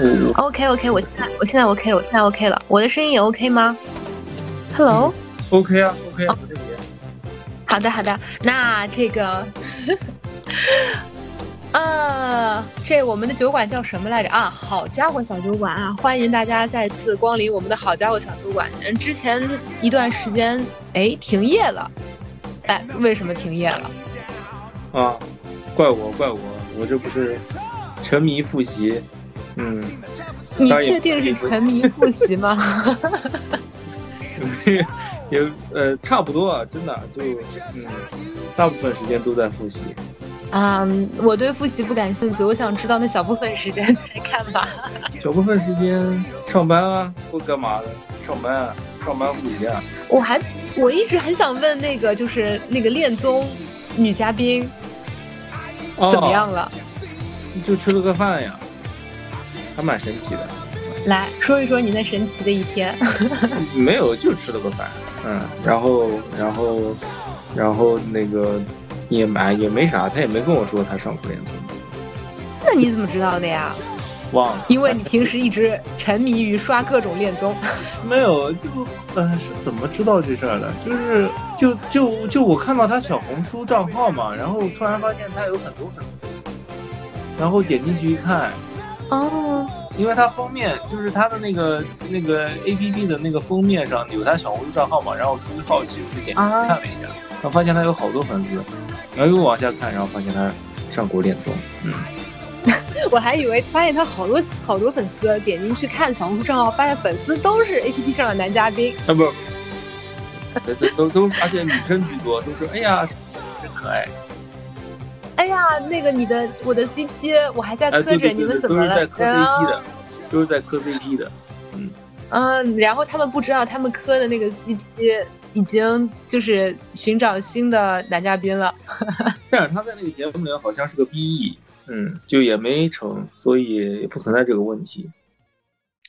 我 OK OK，我现在我现在 OK 了，我现在 OK 了，我的声音也 OK 吗？Hello，OK 啊，OK 啊，没问题好的好的，那这个，呃，这我们的酒馆叫什么来着啊？好家伙小酒馆啊！欢迎大家再次光临我们的好家伙小酒馆。嗯，之前一段时间哎停业了，哎，为什么停业了？啊，怪我怪我，我这不是沉迷复习，嗯，你确定是沉迷复习吗？也呃差不多啊，真的就嗯，大部分时间都在复习。啊、我对复习不感兴趣，我想知道那小部分时间在干嘛。小部分时间上班啊，或干嘛的？上班啊，上班复习啊。我还我一直很想问那个就是那个恋综女嘉宾哦怎么样了？就吃了个饭呀，还蛮神奇的。来说一说你那神奇的一天。没有，就吃了个饭，嗯，然后然后然后那个也没也没啥，他也没跟我说他上过恋综，那你怎么知道的呀？忘了。因为你平时一直沉迷于刷各种恋综。没有，就呃是怎么知道这事儿的？就是就就就我看到他小红书账号嘛，然后突然发现他有很多粉丝，然后点进去一看，哦，因为他封面就是他的那个那个 A P P 的那个封面上有他小红书账号嘛，然后我出于好奇我就点进去看了一下，然后发现他有好多粉丝，然后又往下看，然后发现他上过恋综，嗯，我还以为发现他好多好多粉丝，点进去看小红书账号，发现粉丝都是 APP 上的男嘉宾。啊不，都都都都发现女生居多，都说哎呀真可爱，哎呀，那个你的我的 CP，我还在哎磕着，你们怎么了都是在？磕 CP 的，都是在磕 CP 的。嗯嗯，然后他们不知道，他们磕的那个 CP 已经就是寻找新的男嘉宾了。但是他在那个节目里好像是个 BE，嗯，就也没成，所以也不存在这个问题。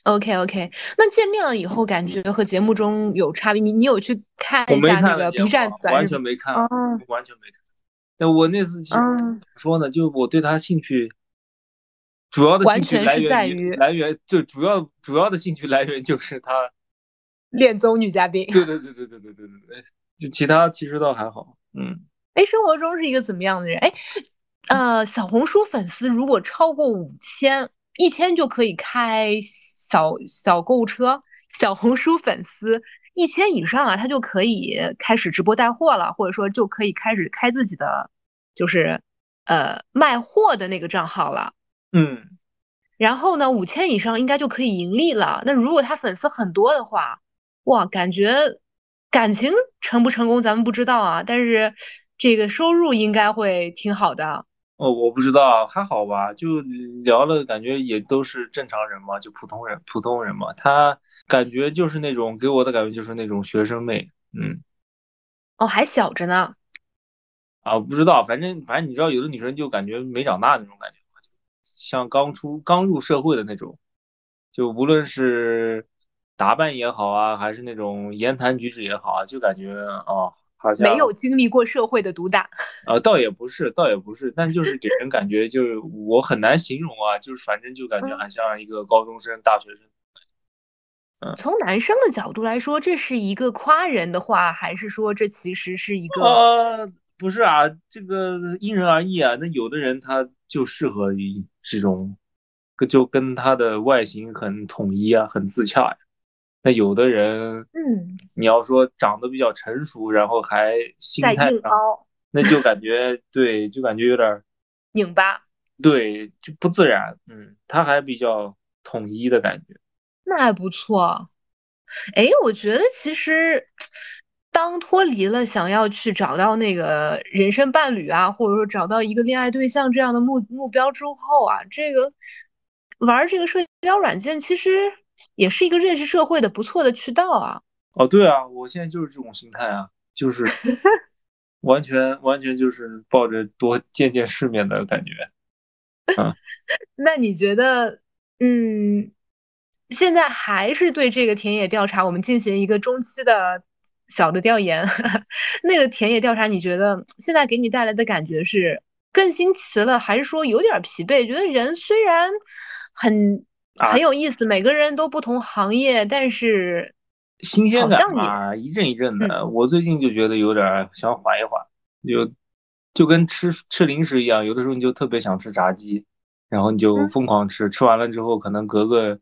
OK OK，那见面了以后，感觉和节目中有差别？你你有去看一下那个 B 站短完视频？全没看，哦完全没看。但我那次说呢，就我对他兴趣，主要的完兴趣来源于来源就主要主要的兴趣来源就是他，恋综女嘉宾。对对对对对对对对对，就其他其实倒还好，嗯。哎，生活中是一个怎么样的人？哎，呃，小红书粉丝如果超过五千，一千就可以开小小购物车。小红书粉丝一千以上啊，他就可以开始直播带货了，或者说就可以开始开自己的，就是呃卖货的那个账号了。嗯，然后呢，五千以上应该就可以盈利了。那如果他粉丝很多的话，哇，感觉感情成不成功咱们不知道啊，但是这个收入应该会挺好的。哦，我不知道，还好吧，就聊了，感觉也都是正常人嘛，就普通人，普通人嘛。他感觉就是那种给我的感觉就是那种学生妹，嗯，哦，还小着呢。啊，不知道，反正反正你知道，有的女生就感觉没长大那种感觉，像刚出刚入社会的那种，就无论是打扮也好啊，还是那种言谈举止也好啊，就感觉哦，好像没有经历过社会的毒打。呃，倒也不是，倒也不是，但就是给人感觉就是我很难形容啊，就是反正就感觉很像一个高中生、大学生。从男生的角度来说，这是一个夸人的话，还是说这其实是一个？呃，不是啊，这个因人而异啊。那有的人他就适合于这种，就跟他的外形很统一啊，很自洽呀。那有的人，嗯，你要说长得比较成熟，然后还心在态上，硬凹那就感觉对，就感觉有点儿拧巴，对，就不自然。嗯，他还比较统一的感觉。那还不错。哎，我觉得其实当脱离了想要去找到那个人生伴侣啊，或者说找到一个恋爱对象这样的目目标之后啊，这个玩这个社交软件其实也是一个认识社会的不错的渠道啊。哦，对啊，我现在就是这种心态啊，就是 完全完全就是抱着多见见世面的感觉。嗯 那你觉得，嗯，现在还是对这个田野调查，我们进行一个中期的小的调研。那个田野调查，你觉得现在给你带来的感觉是更新奇了，还是说有点儿疲惫？觉得人虽然很啊很有意思。每个人都不同行业，但是新鲜感嘛，一阵一阵的。我最近就觉得有点儿想缓一缓，就就跟吃吃零食一样，有的时候你就特别想吃炸鸡，然后你就嗯疯狂吃，吃完了之后可能隔个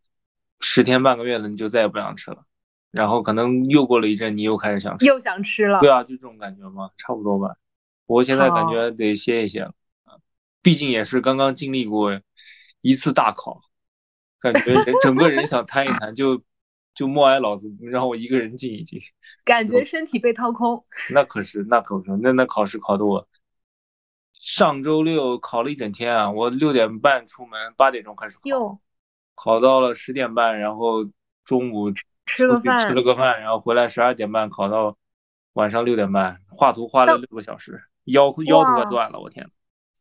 十天半个月的你就再也不想吃了，然后可能又过了一阵你又开始想吃。又想吃了。对啊，就这种感觉嘛，差不多吧。我现在感觉得歇一歇了，啊，毕竟也是刚刚经历过一次大考，感觉人整个人想瘫一瘫，就就默哀老子，让我一个人静一静。感觉身体被掏空。那可是，那可不是，那那考试考的我，上周六考了一整天啊，我六点半出门，八点钟开始考，哟，考到了十点半，然后中午吃个饭吃了个饭，然后回来十二点半考到晚上六点半，画图画了那六个小时，腰腰都快断了，我天！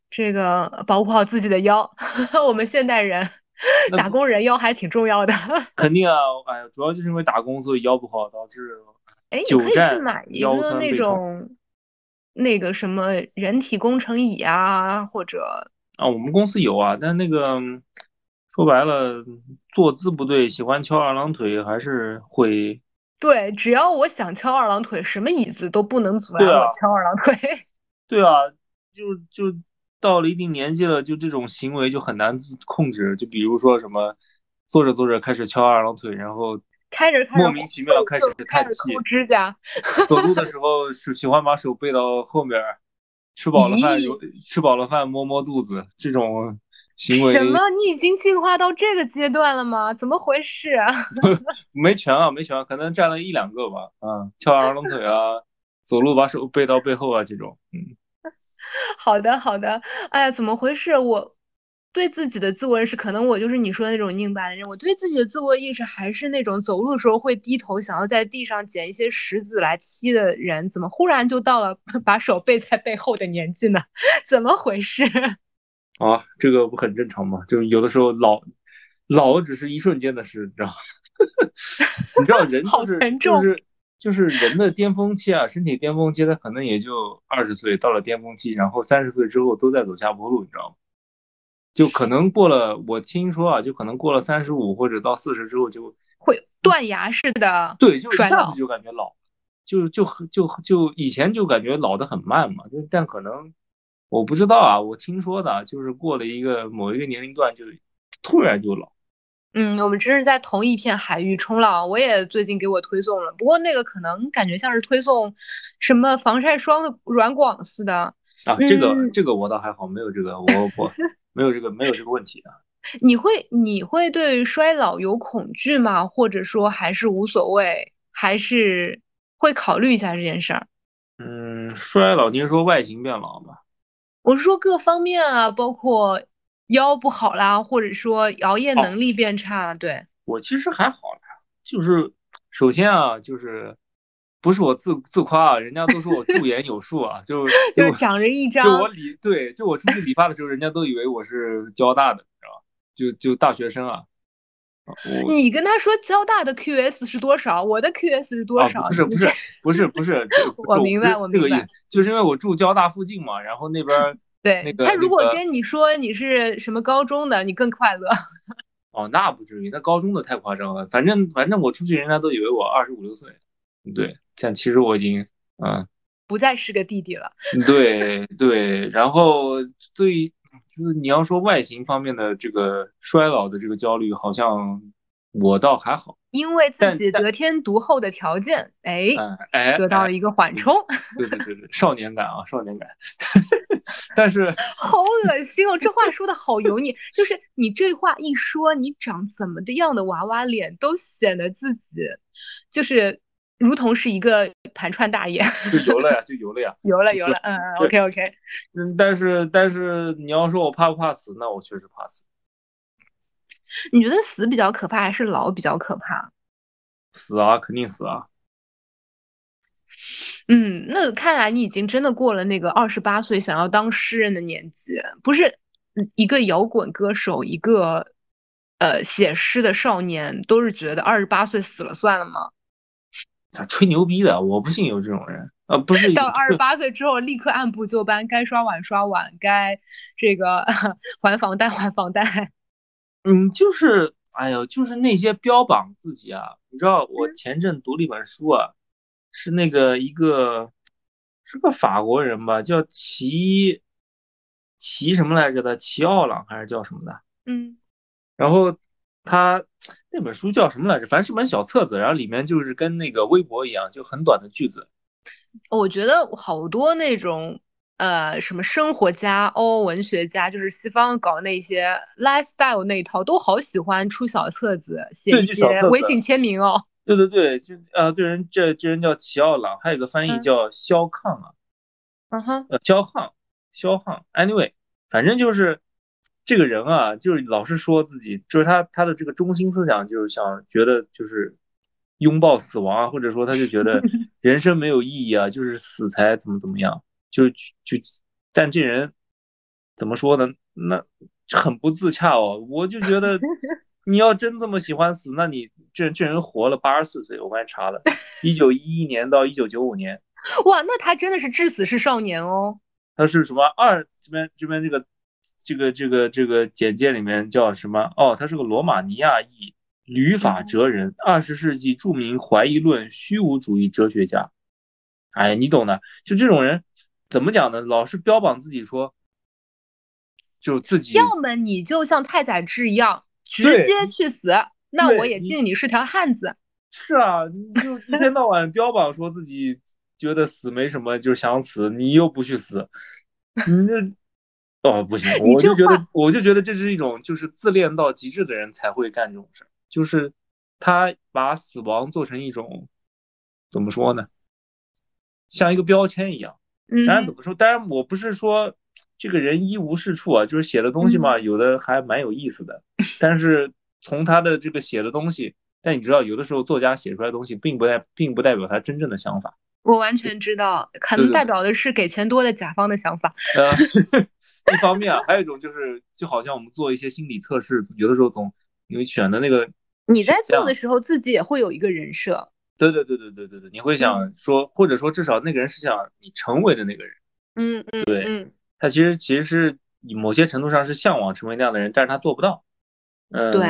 这个保护好自己的腰，我们现代人那 打工人腰还挺重要的。肯定啊，哎呀，主要就是因为打工，所以腰不好，导致哎，你可以去买一个那种那个什么人体工程椅啊，或者啊，我们公司有啊，但那个说白了，坐姿不对，喜欢翘二郎腿，还是会对，只要我想翘二郎腿，什么椅子都不能阻拦对啊我翘二郎腿。对啊，就就到了一定年纪了，就这种行为就很难自控制。就比如说什么，坐着坐着开始翘二郎腿，然后开着莫名其妙开始叹气抠，指甲，走路的时候 是喜欢把手背到后面，吃饱了饭有吃饱了饭摸摸肚子，这种行为什么？你已经进化到这个阶段了吗？怎么回事啊？没全啊，没全啊，可能占了一两个吧。啊，翘二郎腿啊，走路把手背到背后啊，这种，嗯。好的，好的。哎呀，怎么回事？我对自己的自我认识，可能我就是你说的那种拧巴的人。我对自己的自我意识还是那种走路的时候会低头，想要在地上捡一些石子来踢的人。怎么忽然就到了 把手背在背后的年纪呢？怎么回事？啊，这个不很正常吗？就是有的时候老老只是一瞬间的事，你知道吗？你知道人好就是沉重就是就是人的巅峰期啊，身体巅峰期，他可能也就二十岁到了巅峰期，然后三十岁之后都在走下坡路，你知道吗？就可能过了，我听说啊，就可能过了三十五或者到四十之后就会断崖式的对，就一下子就感觉老，就就就就以前就感觉老的很慢嘛，就但可能我不知道啊，我听说的，就是过了一个某一个年龄段就突然就老。嗯，我们真是在同一片海域冲浪。我也最近给我推送了，不过那个可能感觉像是推送什么防晒霜的软广似的。啊，这个嗯这个我倒还好，没有这个，我我 没有这个没有这个问题啊。你会你会对衰老有恐惧吗？或者说还是无所谓，还是会考虑一下这件事儿？嗯，衰老，您说外形变老吗？我是说各方面啊，包括腰不好啦，或者说熬夜哦能力变差，对。我其实还好啦，就是首先啊，就是不是我自自夸啊，人家都说我驻颜有术啊，就 就是长着一张就张我理对，就我出去理发的时候，人家都以为我是交大的，你知道吧？就就大学生啊，你跟他说交大的 QS 是多少，我的 QS 是多啊少？不是不是不是不是，这个 我明白这这个意我明白思，就是因为我住交大附近嘛，然后那边儿对那个他如果跟你说你是什么高中的，你更快乐。哦，那不至于，那高中的太夸张了。反正反正我出去，人家都以为我二十五六岁。对，但其实我已经，嗯，不再是个弟弟了。对对。然后对，就是你要说外形方面的这个衰老的这个焦虑，好像我倒还好。因为自己得天独厚的条件，哎，嗯，哎，哎得到了一个缓冲，对对对对，少年感啊，少年感。但是 好恶心哦！这话说的好油腻，就是你这话一说，你长怎么的样的娃娃脸都显得自己就是如同是一个盘串大爷，就油了呀，就油了呀。油了油了，嗯嗯，OK OK，嗯，但是但是你要说我怕不怕死，那我确实怕死。你觉得死比较可怕，还是老比较可怕？死啊，肯定死啊。嗯，那看来你已经真的过了那个二十八岁想要当诗人的年纪，不是嗯一个摇滚歌手，一个呃写诗的少年，都是觉得二十八岁死了算了吗？咋吹牛逼的，我不信有这种人。呃，不是，到二十八岁之后，立刻按部就班，该刷碗刷碗，该这个 还房贷还房贷。嗯，就是哎呦，就是那些标榜自己啊，你知道，我嗯前阵读了一本书啊，是那个一个是个法国人吧，叫齐齐什么来着的，齐奥朗还是叫什么的？嗯然后他那本书叫什么来着？反正是本小册子，然后里面就是跟那个微博一样，就很短的句子。我觉得好多那种呃什么生活家、哦文学家，就是西方搞那些 lifestyle 那一套，都好喜欢出小册子，写对一些微信签名哦。对对对，就呃，这人这这人叫齐奥朗，还有个翻译嗯。叫肖抗啊，嗯哼，呃，肖抗，肖抗，anyway，反正就是这个人啊，就是老是说自己，就是他他的这个中心思想就是想觉得就是拥抱死亡啊，或者说他就觉得 人生没有意义啊，就是死才怎么怎么样，就就，但这人怎么说呢？那很不自洽哦，我就觉得你要真这么喜欢死，那你这这人活了八十四岁，我刚才查了，一九一一年到一九九五年。哇，那他真的是至死是少年哦。他是什么二这边这边这个这个这个这个简介里面叫什么？哦，他是个罗马尼亚裔旅法哲人，二十世纪著名怀疑论虚无主义哲学家。哎，你懂的，就这种人怎么讲呢？老是标榜自己说，就自己要么你就像太宰治一样，直接去死，那我也敬你是条汉子。是啊，你就一天到晚标榜说自己觉得死没什么，就是想死，你又不去死，你这。哦，不行，我就觉得，我就觉得这是一种就是自恋到极致的人才会干这种事儿，就是他把死亡做成一种怎么说呢，像一个标签一样。嗯当然怎么说，当然我不是说这个人一无是处啊，就是写的东西嗯嘛，有的还蛮有意思的。但是从他的这个写的东西，但你知道，有的时候作家写出来的东西，并不代并不代表他真正的想法。我完全知道，可能代表的是给钱多的甲方的想法。呃，一方面啊，还有一种就是，就好像我们做一些心理测试，有的时候总因为选的那个你在做的时候，自己也会有一个人设。对对对对对对对，你会嗯想说，或者说至少那个人是想你成为的那个人，嗯嗯对嗯，他其实其实是以某些程度上是向往成为那样的人，但是他做不到。嗯，对，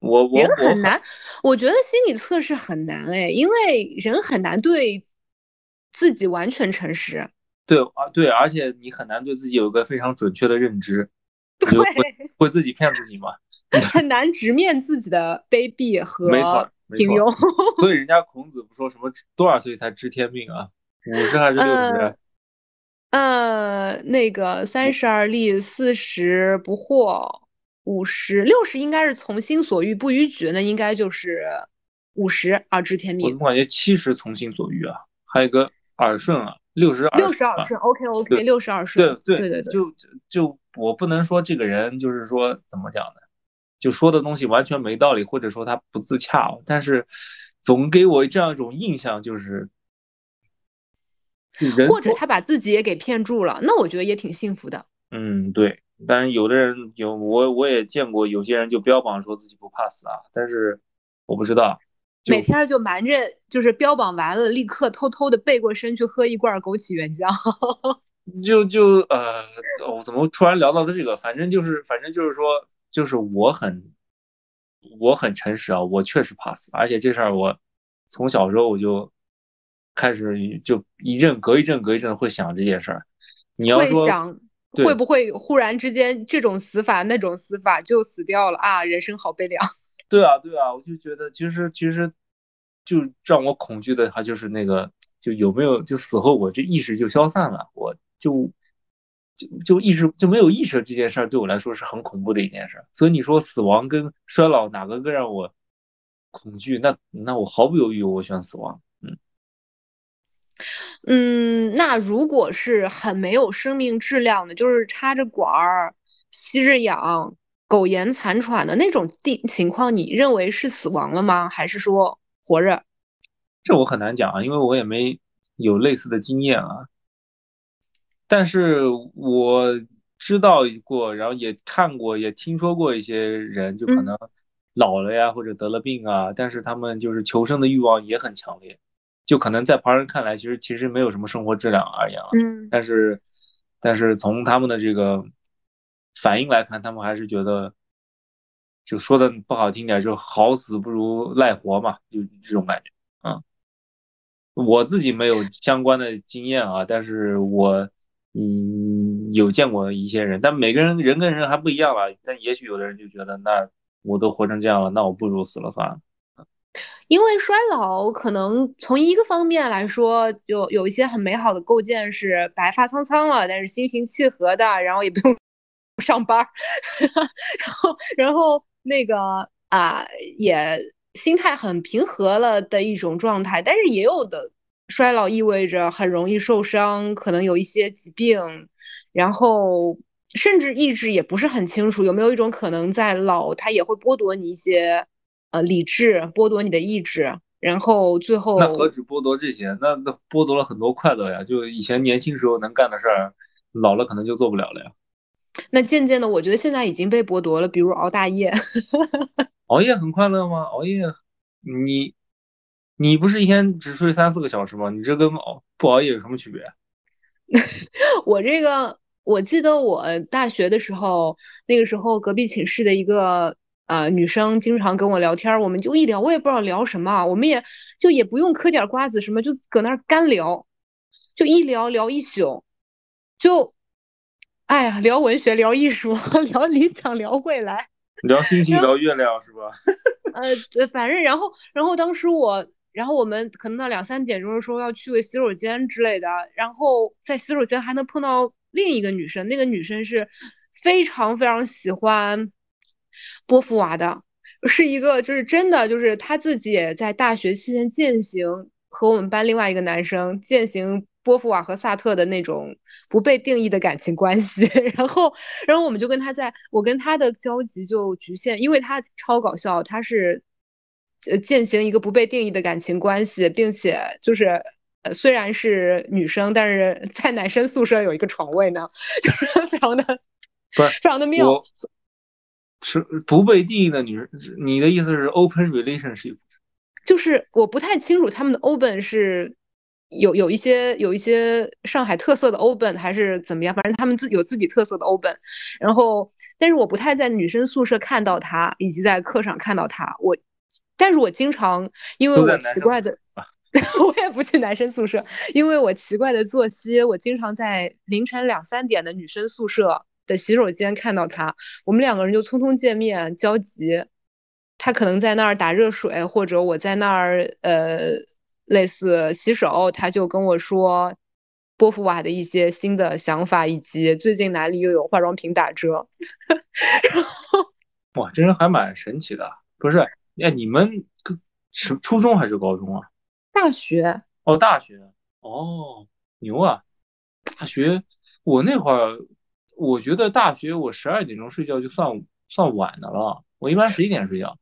我我人我很难，我觉得心理测试很难哎，因为人很难对自己完全诚实。对啊对，而且你很难对自己有一个非常准确的认知，你就会对，会自己骗自己嘛。很难直面自己的卑鄙和 没错和没错。所以人家孔子不说什么多少岁才知天命啊？五十还是六十？嗯呃，那个三十而立，四十不惑，五十六十应该是从心所欲不逾矩，那应该就是五十而知天命我怎。么感觉七十从心所欲啊？还有一个耳顺啊，六十耳六十。耳顺，OK OK，对六十耳顺，对对对对，就就就我不能说这个人就是说怎么讲呢？就说的东西完全没道理，或者说他不自洽哦，但是总给我这样一种印象，就是或者他把自己也给骗住了，那我觉得也挺幸福的。嗯对，但是有的人有我我也见过有些人就标榜说自己不怕死啊，但是我不知道，每天就瞒着，就是标榜完了，立刻偷偷的背过身去喝一罐枸杞原浆。就就呃，我怎么突然聊到的这个？反正就是，反正就是说，就是我很，我很诚实啊，我确实怕死，而且这事儿我从小时候我就开始就一阵隔一阵隔一阵会想这件事儿。你要说会想对会不会忽然之间这种死法那种死法就死掉了啊？人生好悲凉。对啊，对啊，我就觉得其实其实就让我恐惧的，它就是那个就有没有就死后我这意识就消散了，我就就就意识就没有意识这件事儿对我来说是很恐怖的一件事儿。所以你说死亡跟衰老哪个更让我恐惧？那那我毫不犹豫我选死亡。嗯，嗯，那如果是很没有生命质量的，就是插着管儿、吸着氧、苟延残喘的那种地情况，你认为是死亡了吗？还是说活着？这我很难讲啊，因为我也没有类似的经验啊。但是我知道过，然后也看过，也听说过一些人，就可嗯能老了呀，或者得了病啊，但是他们就是求生的欲望也很强烈，就可能在旁人看来，其实其实没有什么生活质量而言了。嗯但是，但是从他们的这个反应来看，他们还是觉得就说的不好听点，就好死不如赖活嘛，就这种感觉啊。我自己没有相关的经验啊，但是我嗯有见过一些人，但每个人人跟人还不一样吧。但也许有的人就觉得，那我都活成这样了，那我不如死了算了。因为衰老可能从一个方面来说，就有一些很美好的构建是白发苍苍了，但是心平气和的，然后也不用上班，然后然后那个啊也心态很平和了的一种状态。但是也有的衰老意味着很容易受伤，可能有一些疾病，然后甚至意志也不是很清楚。有没有一种可能，在老他也会剥夺你一些？呃，理智剥夺你的意志，然后最后那何止剥夺这些？那那剥夺了很多快乐呀！就以前年轻时候能干的事儿，老了可能就做不了了呀。那渐渐的，我觉得现在已经被剥夺了，比如熬大夜。熬夜很快乐吗？熬夜，你你不是一天只睡三四个小时吗？你这跟熬不熬夜有什么区别？我这个，我记得我大学的时候，那个时候隔壁寝室的一个。呃，女生经常跟我聊天，我们就一聊，我也不知道聊什么，我们也就也不用嗑点瓜子什么，就搁那儿干聊，就一聊聊一宿，就，哎呀，聊文学，聊艺术，聊理想，聊未来，聊星星，聊月亮是吧？呃，反正然后，然后当时我，然后我们可能到两三点钟的时候要去个洗手间之类的，然后在洗手间还能碰到另一个女生，那个女生是非常非常喜欢。波伏娃的是一个，就是真的，就是他自己也在大学期间践行和我们班另外一个男生践行波伏娃和萨特的那种不被定义的感情关系。然后，然后我们就跟他在，我跟他的交集就局限，因为他超搞笑，他是呃践行一个不被定义的感情关系，并且就是呃虽然是女生，但是在男生宿舍有一个床位呢，就是非常的非常的妙。是不被定义的女人，你的意思是 open relationship？就是我不太清楚他们的 open 是有有一些有一些上海特色的 open 还是怎么样，反正他们自有自己特色的 open。然后，但是我不太在女生宿舍看到他，以及在课上看到他。我，但是我经常因为我奇怪的，我也不去男生宿舍，因为我奇怪的作息，我经常在凌晨两三点的女生宿舍。的洗手间看到他，我们两个人就匆匆见面交集。他可能在那儿打热水，或者我在那儿呃类似洗手，他就跟我说波伏娃的一些新的想法，以及最近哪里又有化妆品打折。然后哇，这人还蛮神奇的。不是，哎，你们是初中还是高中啊？大学哦，大学哦，牛啊！大学我那会儿。我觉得大学我十二点钟睡觉就算算晚的了，我一般十一点睡觉。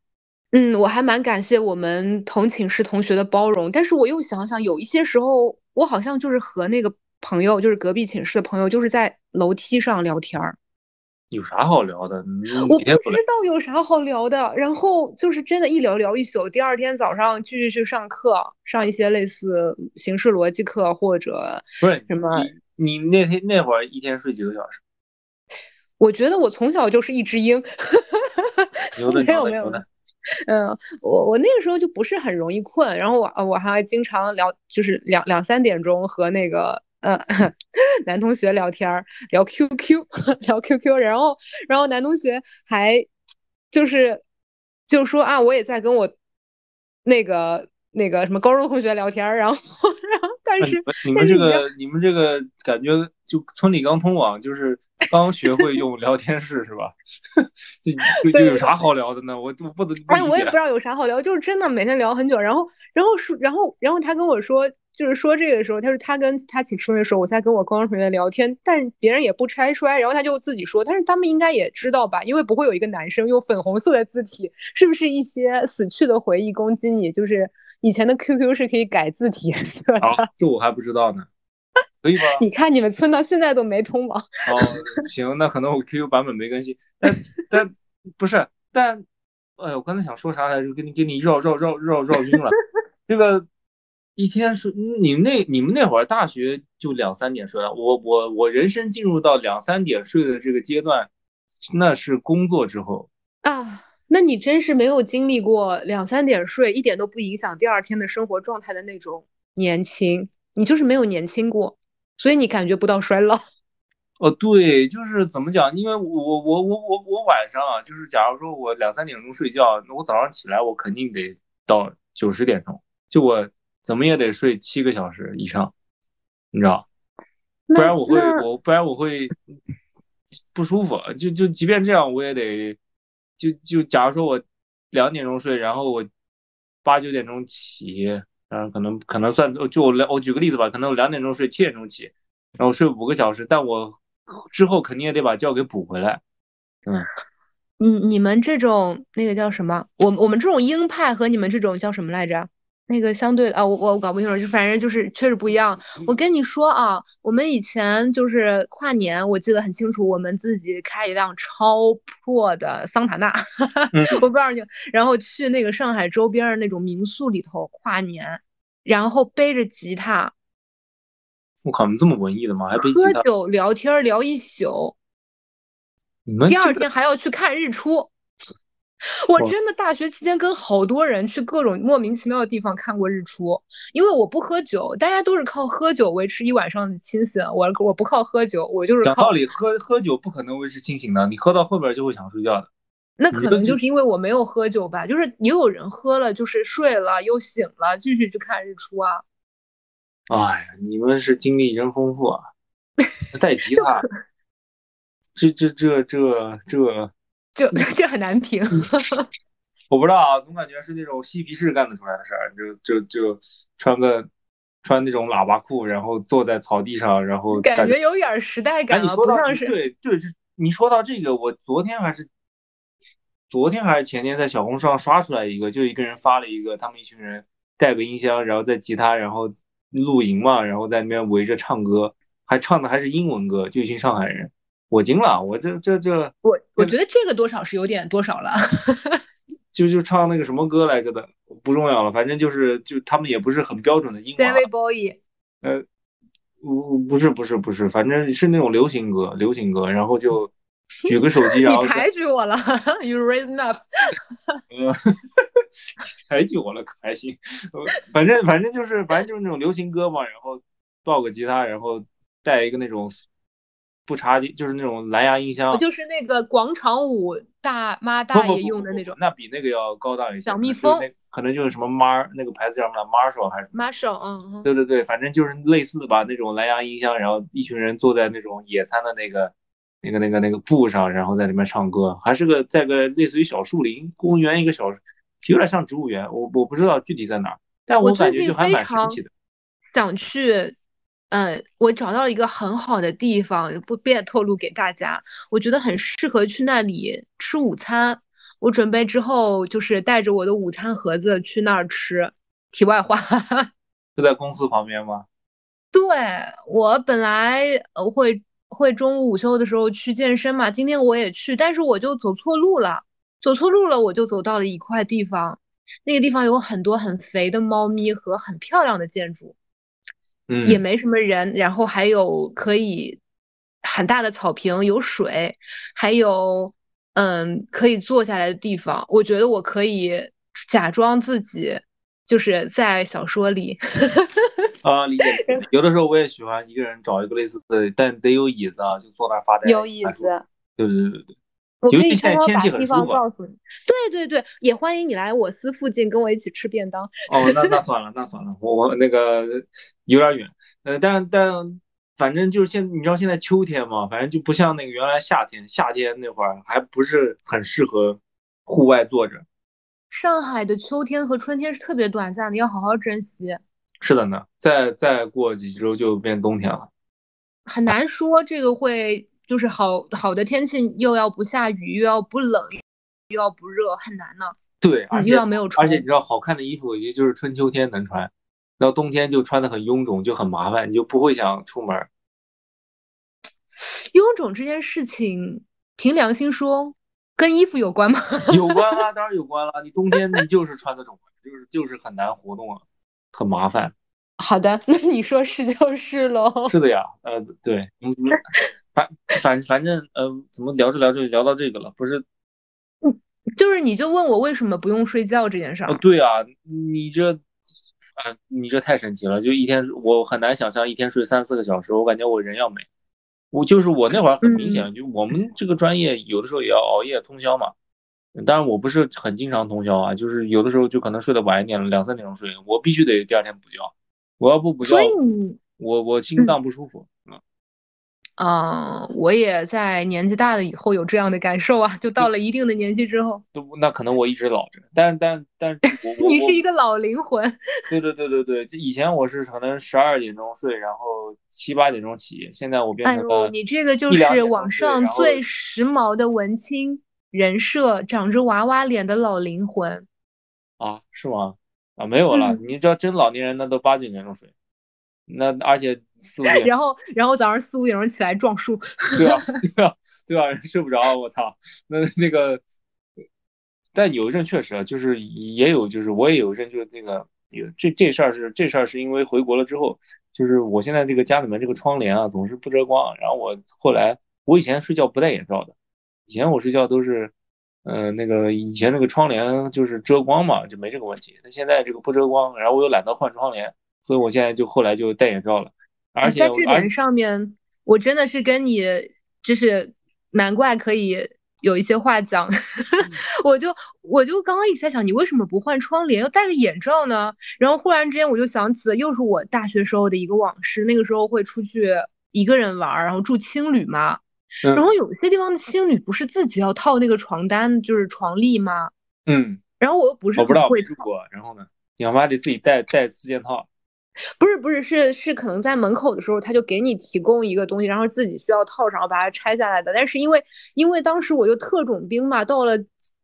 嗯，我还蛮感谢我们同寝室同学的包容，但是我又想想，有一些时候我好像就是和那个朋友，就是隔壁寝室的朋友，就是在楼梯上聊天儿。有啥好聊的？我不知道有啥好聊的，然后就是真的，一聊聊一宿，第二天早上继续去上课，上一些类似形式逻辑课或者不是什么。你那天那会儿一天睡几个小时？我觉得我从小就是一只鹰，没有没有，嗯，我我那个时候就不是很容易困，然后我我还经常聊，就是两两三点钟和那个呃 男同学聊天儿，聊 QQ，聊 QQ，然后然后男同学还就是就说啊，我也在跟我那个那个什么高中同学聊天，儿然后但是你们这个你们这个感觉就村里刚通网就是。刚学会用聊天室是吧？就就有啥好聊的呢？我我不能哎，我也不知道有啥好聊，就是真的每天聊很久。然后，然后说，然后，然后他跟我说，就是说这个的时候，他说他跟他寝室的时候，我在跟我高中同学聊天，但是别人也不拆穿，然后他就自己说，但是他们应该也知道吧，因为不会有一个男生用粉红色的字体，是不是一些死去的回忆攻击你？就是以前的 QQ 是可以改字体的。好，这我还不知道呢。可以吗？你看你们村到现在都没通网。哦，行，那可能我 QQ 版本没更新。但但不是，但哎，我刚才想说啥来着？给你给你绕绕绕绕绕晕了。这个一天是你们那你们那会儿大学就两三点睡了。我我我人生进入到两三点睡的这个阶段，那是工作之后啊。那你真是没有经历过两三点睡，一点都不影响第二天的生活状态的那种年轻，你就是没有年轻过，所以你感觉不到衰老。哦，对，就是怎么讲？因为我我我我我我晚上啊，就是假如说我两三点钟睡觉，那我早上起来我肯定得到九十点钟，就我怎么也得睡七个小时以上，你知道？不然我会我不然我会不舒服。就就即便这样，我也得就就假如说我两点钟睡，然后我八九点钟起，嗯，可能可能算就我来我举个例子吧，可能我两点钟睡，七点钟起，然后睡五个小时，但我。之后肯定也得把觉给补回来，嗯，你你们这种那个叫什么？我我们这种鹰派和你们这种叫什么来着？那个相对啊，我我搞不清楚，就反正就是确实不一样。我跟你说啊，我们以前就是跨年，我记得很清楚，我们自己开一辆超破的桑塔纳，我不知道你，然后去那个上海周边的那种民宿里头跨年，然后背着吉他。我靠，你这么文艺的吗？还背喝酒聊天聊一宿，你们第二天还要去看日出。我真的大学期间跟好多人去各种莫名其妙的地方看过日出，因为我不喝酒，大家都是靠喝酒维持一晚上的清醒。我我不靠喝酒，我就是讲道理，喝喝酒不可能维持清醒的，你喝到后边就会想睡觉的。那可能就是因为我没有喝酒吧，就是也有人喝了就是睡了又醒了，继续去看日出啊。哎呀，你们是经历真丰富啊！带吉他，这这这这这，这这 很难评。我不知道啊，总感觉是那种嬉皮士干得出来的事儿。就就就穿个穿那种喇叭裤，然后坐在草地上，然后感觉有点时代感啊，不像是。对对，你说到这个，我昨天还是昨天还是前天在小红书上刷出来一个，就一个人发了一个，他们一群人带个音箱，然后在吉他，然后。露营嘛，然后在那边围着唱歌，还唱的还是英文歌，就一群上海人，我惊了，我这这这，我我觉得这个多少是有点多少了，就就唱那个什么歌来着的，不重要了，反正就是就他们也不是很标准的英文。David Bowie。呃，不不是不是不是，反正是那种流行歌，流行歌，然后就举个手机，然后你抬举我了，You raised up。抬举我了，可还行。反正反正就是，反正就是那种流行歌嘛。然后抱个吉他，然后带一个那种不插电，就是那种蓝牙音箱。就是那个广场舞大妈大爷用的那种。那比那个要高档一些。小蜜蜂。可能就是什么 Mar 那个牌子叫什么 Marshall 还是 Marshall，嗯。对对对，反正就是类似的吧，那种蓝牙音箱，然后一群人坐在那种野餐的那个那个那个那个布上，然后在里面唱歌，还是个在个类似于小树林公园一个小。有点像植物园，我我不知道具体在哪，但我感觉就还蛮神奇的。想去，嗯，我找到了一个很好的地方，不便透露给大家。我觉得很适合去那里吃午餐。我准备之后就是带着我的午餐盒子去那儿吃。题外话，就在公司旁边吗？对，我本来呃会会中午午休的时候去健身嘛，今天我也去，但是我就走错路了。走错路了，我就走到了一块地方，那个地方有很多很肥的猫咪和很漂亮的建筑，嗯，也没什么人，然后还有可以很大的草坪，有水，还有嗯可以坐下来的地方。我觉得我可以假装自己就是在小说里，啊，理解。有的时候我也喜欢一个人找一个类似的，但得有椅子啊，就坐那发呆。有椅子。对对对对。我可以悄悄把地方告诉你。对对对，也欢迎你来我司附近跟我一起吃便当。哦，那那算了，那算了，我我那个有点远。呃，但但反正就是现，你知道现在秋天嘛，反正就不像那个原来夏天，夏天那会儿还不是很适合户外坐着。上海的秋天和春天是特别短暂的，要好好珍惜。是的呢，再再过几周就变冬天了。很难说这个会。就是好好的天气，又要不下雨，又要不冷，又要不热，很难呢。对，而且又要没有穿而且你知道，好看的衣服也就是春秋天能穿，到冬天就穿的很臃肿，就很麻烦，你就不会想出门。臃肿这件事情，凭良心说，跟衣服有关吗？有关啊，当然有关了。你冬天你就是穿的肿，就是就是很难活动啊，很麻烦。好的，那你说是就是喽。是的呀，呃，对，嗯。反反反正呃，怎么聊着聊着就聊到这个了？不是，就是你就问我为什么不用睡觉这件事儿。对啊，你这，啊，你这太神奇了，就一天我很难想象一天睡三四个小时，我感觉我人要没。我就是我那会儿很明显，就我们这个专业有的时候也要熬夜通宵嘛。当然我不是很经常通宵啊，就是有的时候就可能睡得晚一点了，两三点钟睡，我必须得第二天补觉。我要不补觉，我我心脏不舒服。嗯。嗯，我也在年纪大了以后有这样的感受啊，就到了一定的年纪之后。都那可能我一直老着，但但但 你是一个老灵魂。对对对对对，就以前我是可能十二点钟睡，然后七八点钟起，现在我变成了。你这个就是网上最时髦的文青人设，长着娃娃脸的老灵魂。啊，是吗？啊，没有了，你知道真老年人那都八九点钟睡。那而且四五点，然后然后早上四五点钟起来撞树，对啊对啊对啊，睡不着，我操！那那个，但有一阵确实啊，就是也有，就是我也有一阵就是那个有这这事儿是这事儿是因为回国了之后，就是我现在这个家里面这个窗帘啊总是不遮光，然后我后来我以前睡觉不戴眼罩的，以前我睡觉都是，嗯那个以前那个窗帘就是遮光嘛，就没这个问题。那现在这个不遮光，然后我又懒得换窗帘。所以我现在就后来就戴眼罩了，而且在这点上面，我真的是跟你就是难怪可以有一些话讲。我就我就刚刚一直在想，你为什么不换窗帘，要戴个眼罩呢？然后忽然之间我就想起了，又是我大学时候的一个往事。那个时候会出去一个人玩，然后住青旅嘛。然后有些地方的青旅不是自己要套那个床单，就是床笠吗？嗯。然后我又不是我不知道会住过，然后呢，你妈得自己带带四件套。不是不是是是可能在门口的时候他就给你提供一个东西，然后自己需要套上，把它拆下来的。但是因为因为当时我就特种兵嘛，到了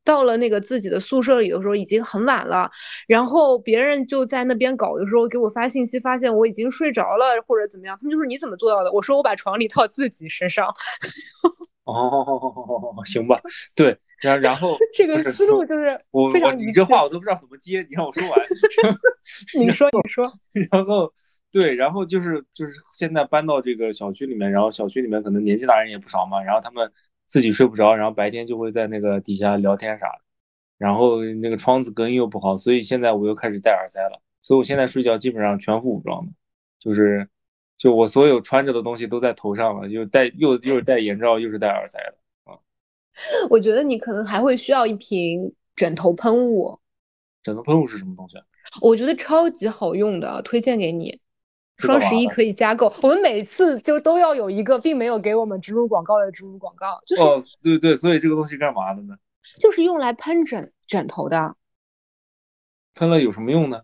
到了那个自己的宿舍里的时候已经很晚了，然后别人就在那边搞的时候给我发信息，发现我已经睡着了或者怎么样，他们就说你怎么做到的？我说我把床里套自己身上。哦，行吧，对。然然后 这个思路就是我我你这话我都不知道怎么接，你让我说完。你说 你说。然后对，然后就是就是现在搬到这个小区里面，然后小区里面可能年纪大人也不少嘛，然后他们自己睡不着，然后白天就会在那个底下聊天啥的，然后那个窗子隔音又不好，所以现在我又开始戴耳塞了，所以我现在睡觉基本上全副武装的，就是就我所有穿着的东西都在头上了，又戴又又是戴眼罩又是戴耳塞的。我觉得你可能还会需要一瓶枕头喷雾。枕头喷雾是什么东西？我觉得超级好用的，推荐给你。双十一可以加购。我们每次就都要有一个，并没有给我们植入广告的植入广告。就是哦，对对，所以这个东西干嘛的呢？就是用来喷枕枕头的。喷了有什么用呢？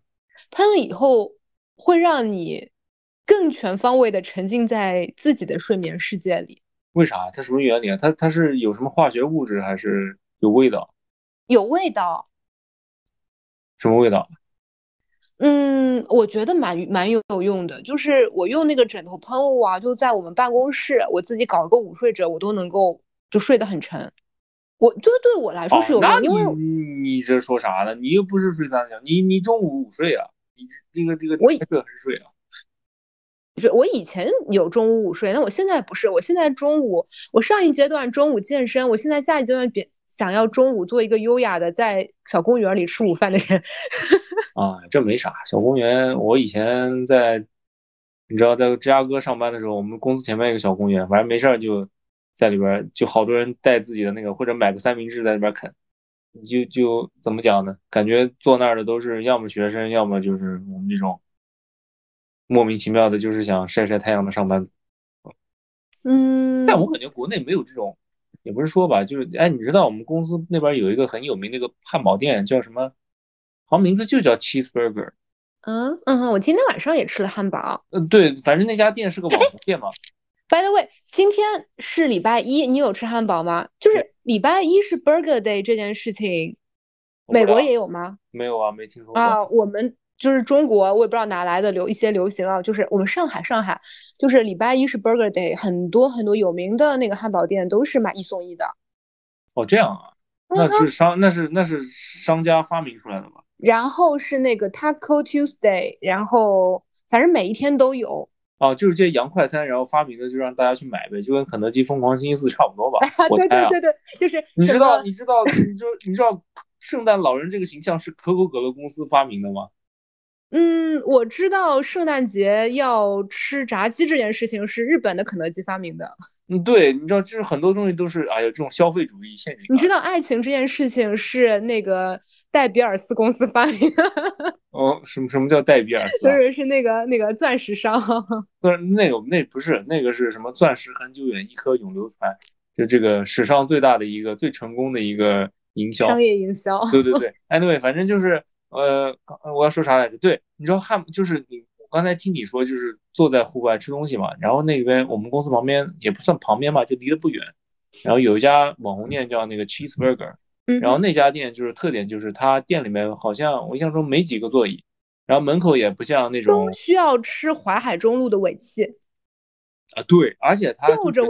喷了以后会让你更全方位的沉浸在自己的睡眠世界里。为啥？它什么原理啊？它它是有什么化学物质，还是有味道？有味道。什么味道？嗯，我觉得蛮蛮有用的。就是我用那个枕头喷雾啊，就在我们办公室，我自己搞一个午睡枕，我都能够就睡得很沉。我这对我来说是有用，因为你这说啥呢？你又不是睡三小你你中午午睡啊？你这个这个还是睡啊？就是我以前有中午午睡，那我现在不是，我现在中午，我上一阶段中午健身，我现在下一阶段别想要中午做一个优雅的在小公园里吃午饭的人。啊，这没啥，小公园，我以前在，你知道在芝加哥上班的时候，我们公司前面一个小公园，反正没事儿就在里边，就好多人带自己的那个或者买个三明治在那边啃，就就怎么讲呢？感觉坐那儿的都是要么学生，要么就是我们这种。莫名其妙的，就是想晒晒太阳的上班族。嗯，但我感觉国内没有这种，也不是说吧，就是哎，你知道我们公司那边有一个很有名的一个汉堡店，叫什么？好像名字就叫 Cheeseburger。嗯嗯，我今天晚上也吃了汉堡。嗯，对，反正那家店是个网红店嘛。By the way，今天是礼拜一，你有吃汉堡吗？就是礼拜一是 Burger Day 这件事情，美国也有吗？没有啊，没听说过。啊，我们。就是中国，我也不知道哪来的流一些流行啊。就是我们上海，上海就是礼拜一是 Burger Day，很多很多有名的那个汉堡店都是买一送一的。哦，这样啊，那是商那是那是商家发明出来的吧？然后是那个 Taco Tuesday，然后反正每一天都有。哦，就是这些洋快餐，然后发明的就让大家去买呗，就跟肯德基疯狂星期四差不多吧？我对猜啊。对对对，就是你知道你知道你知你知道圣诞老人这个形象是可口可乐公司发明的吗？嗯，我知道圣诞节要吃炸鸡这件事情是日本的肯德基发明的。嗯，对，你知道，就是很多东西都是，哎呀，这种消费主义陷阱。你知道爱情这件事情是那个戴比尔斯公司发明的，哦，什么什么叫戴比尔斯？是是那个那个钻石商。不是那个那不是那个是什么？钻石恒久远，一颗永流传，就这个史上最大的一个最成功的一个营销。商业营销。对对对，anyway，反正就是呃，我要说啥来着？对，你知道汉就是你，我刚才听你说就是坐在户外吃东西嘛，然后那边我们公司旁边也不算旁边吧，就离得不远，然后有一家网红店叫那个 Cheeseburger，嗯然后那家店就是特点就是它店里面好像我印象中没几个座椅，然后门口也不像那种需要吃淮海中路的尾气，啊对，而且它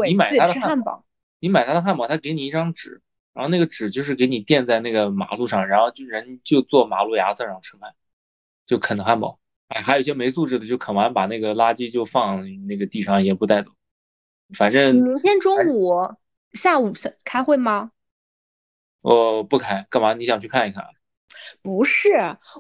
你买它的汉堡，吃汉堡。你买它的汉堡，它给你一张纸，然后那个纸就是给你垫在那个马路上，然后就人就坐马路牙子上吃饭，就啃的汉堡。哎，还有一些没素质的，就啃完把那个垃圾就放那个地上，也不带走。反正明天中午下午下开会吗？我不开，干嘛？你想去看一看？不是，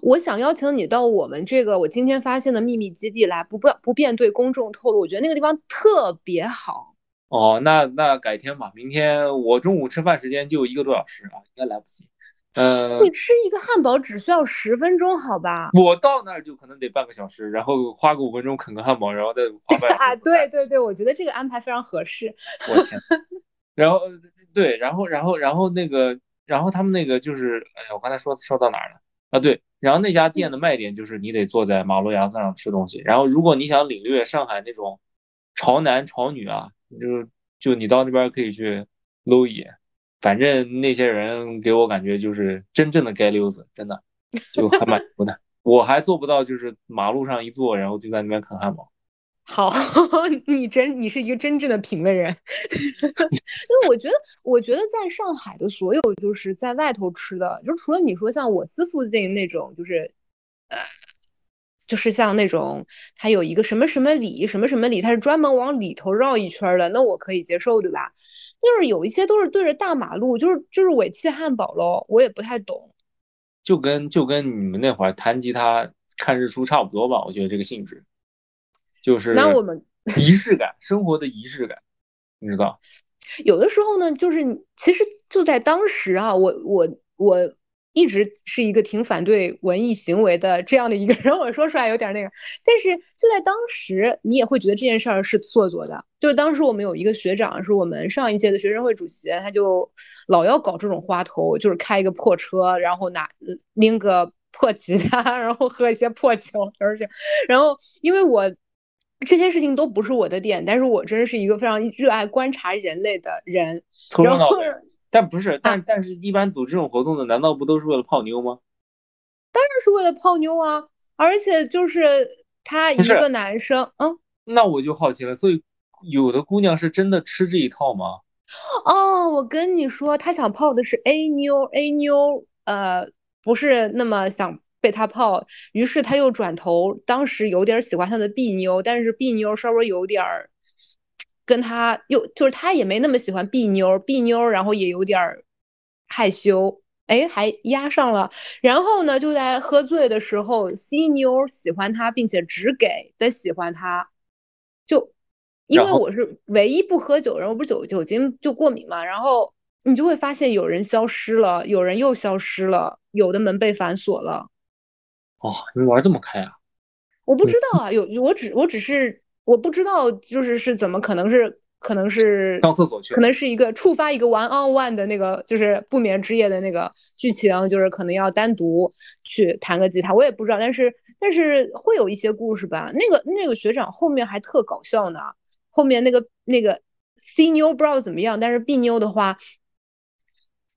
我想邀请你到我们这个我今天发现的秘密基地来，不不不便对公众透露。我觉得那个地方特别好。哦，那那改天吧，明天我中午吃饭时间就一个多小时啊，应该来不及。嗯，你吃一个汉堡只需要十分钟，好吧？我到那儿就可能得半个小时，然后花个五分钟啃个汉堡，然后再花半小时啊，做对。对对，我觉得这个安排非常合适。我天！然后对，然后然后然后那个，然后他们那个就是，哎呀，我刚才说说到哪儿了？啊，对，然后那家店的卖点就是你得坐在马路牙子上吃东西，然后如果你想领略上海那种潮男潮女啊，就就你到那边可以去搂一眼，反正那些人给我感觉就是真正的街溜子，真的就还蛮牛的。我还做不到，就是马路上一坐，然后就在那边啃汉堡。好，你真你是一个真正的评论人。那我觉得，我觉得在上海的所有就是在外头吃的，就除了你说像我司附近那种，就是呃，就是像那种它有一个什么什么里什么什么里，它是专门往里头绕一圈儿的，那我可以接受，对吧？就是有一些都是对着大马路，就是就是尾气汉堡喽，我也不太懂。就跟就跟你们那会儿弹吉他看日出差不多吧，我觉得这个性质就是那我们 仪式感，生活的仪式感，你知道？有的时候呢，就是其实就在当时啊，我我我一直是一个挺反对文艺行为的这样的一个人，我说出来有点那个，但是就在当时，你也会觉得这件事儿是做作的。就是当时我们有一个学长，是我们上一届的学生会主席，他就老要搞这种花头，就是开一个破车，然后拿拎个破吉他，然后喝一些破酒，而且，然后因为我。这些事情都不是我的点，但是我真是一个非常热爱观察人类的人。然后。但不是，啊但但是一般组织这种活动的，难道不都是为了泡妞吗？当然是为了泡妞啊！而且就是他一个男生，嗯，那我就好奇了，所以有的姑娘是真的吃这一套吗？哦，我跟你说，他想泡的是 A 妞，A 妞，呃，不是那么想被他泡，于是他又转头，当时有点喜欢他的 B 妞，但是 B 妞稍微有点儿跟他又就是他也没那么喜欢 B 妞，B 妞然后也有点儿害羞，哎，还压上了。然后呢，就在喝醉的时候，C 妞喜欢他，并且只给在喜欢他，就因为我是唯一不喝酒的人，我不是酒酒精就过敏嘛，然后你就会发现有人消失了，有人又消失了，有的门被反锁了。哦，你玩这么开啊？我不知道啊，有我只我只是我不知道，就是是怎么可能是可能是上厕所去可能是一个触发一个 one on one 的那个就是不眠之夜的那个剧情，就是可能要单独去弹个吉他，我也不知道，但是但是会有一些故事吧。那个那个学长后面还特搞笑呢，后面那个那个 C 妞不知道怎么样，但是 B 妞的话。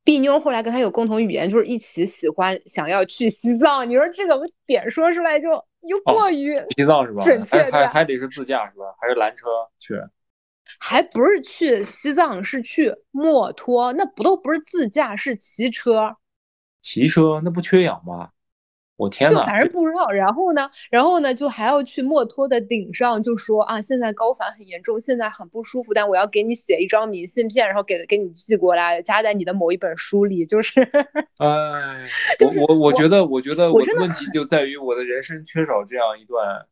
B 妞后来跟他有共同语言，就是一起喜欢想要去西藏。你说这个点说出来就又过于西藏是吧？准确对还还还得是自驾是吧？还是拦车去？还不是去西藏，是去墨脱，那不都不是自驾，是骑车。骑车那不缺氧吗？我天呐，反正不知道。然后呢，然后呢，就还要去墨脱的顶上，就说啊，现在高反很严重，现在很不舒服，但我要给你写一张明信片，然后给给你寄过来，加在你的某一本书里，就是。哎，我我我觉得，我觉得我的问题就在于我的人生缺少这样一段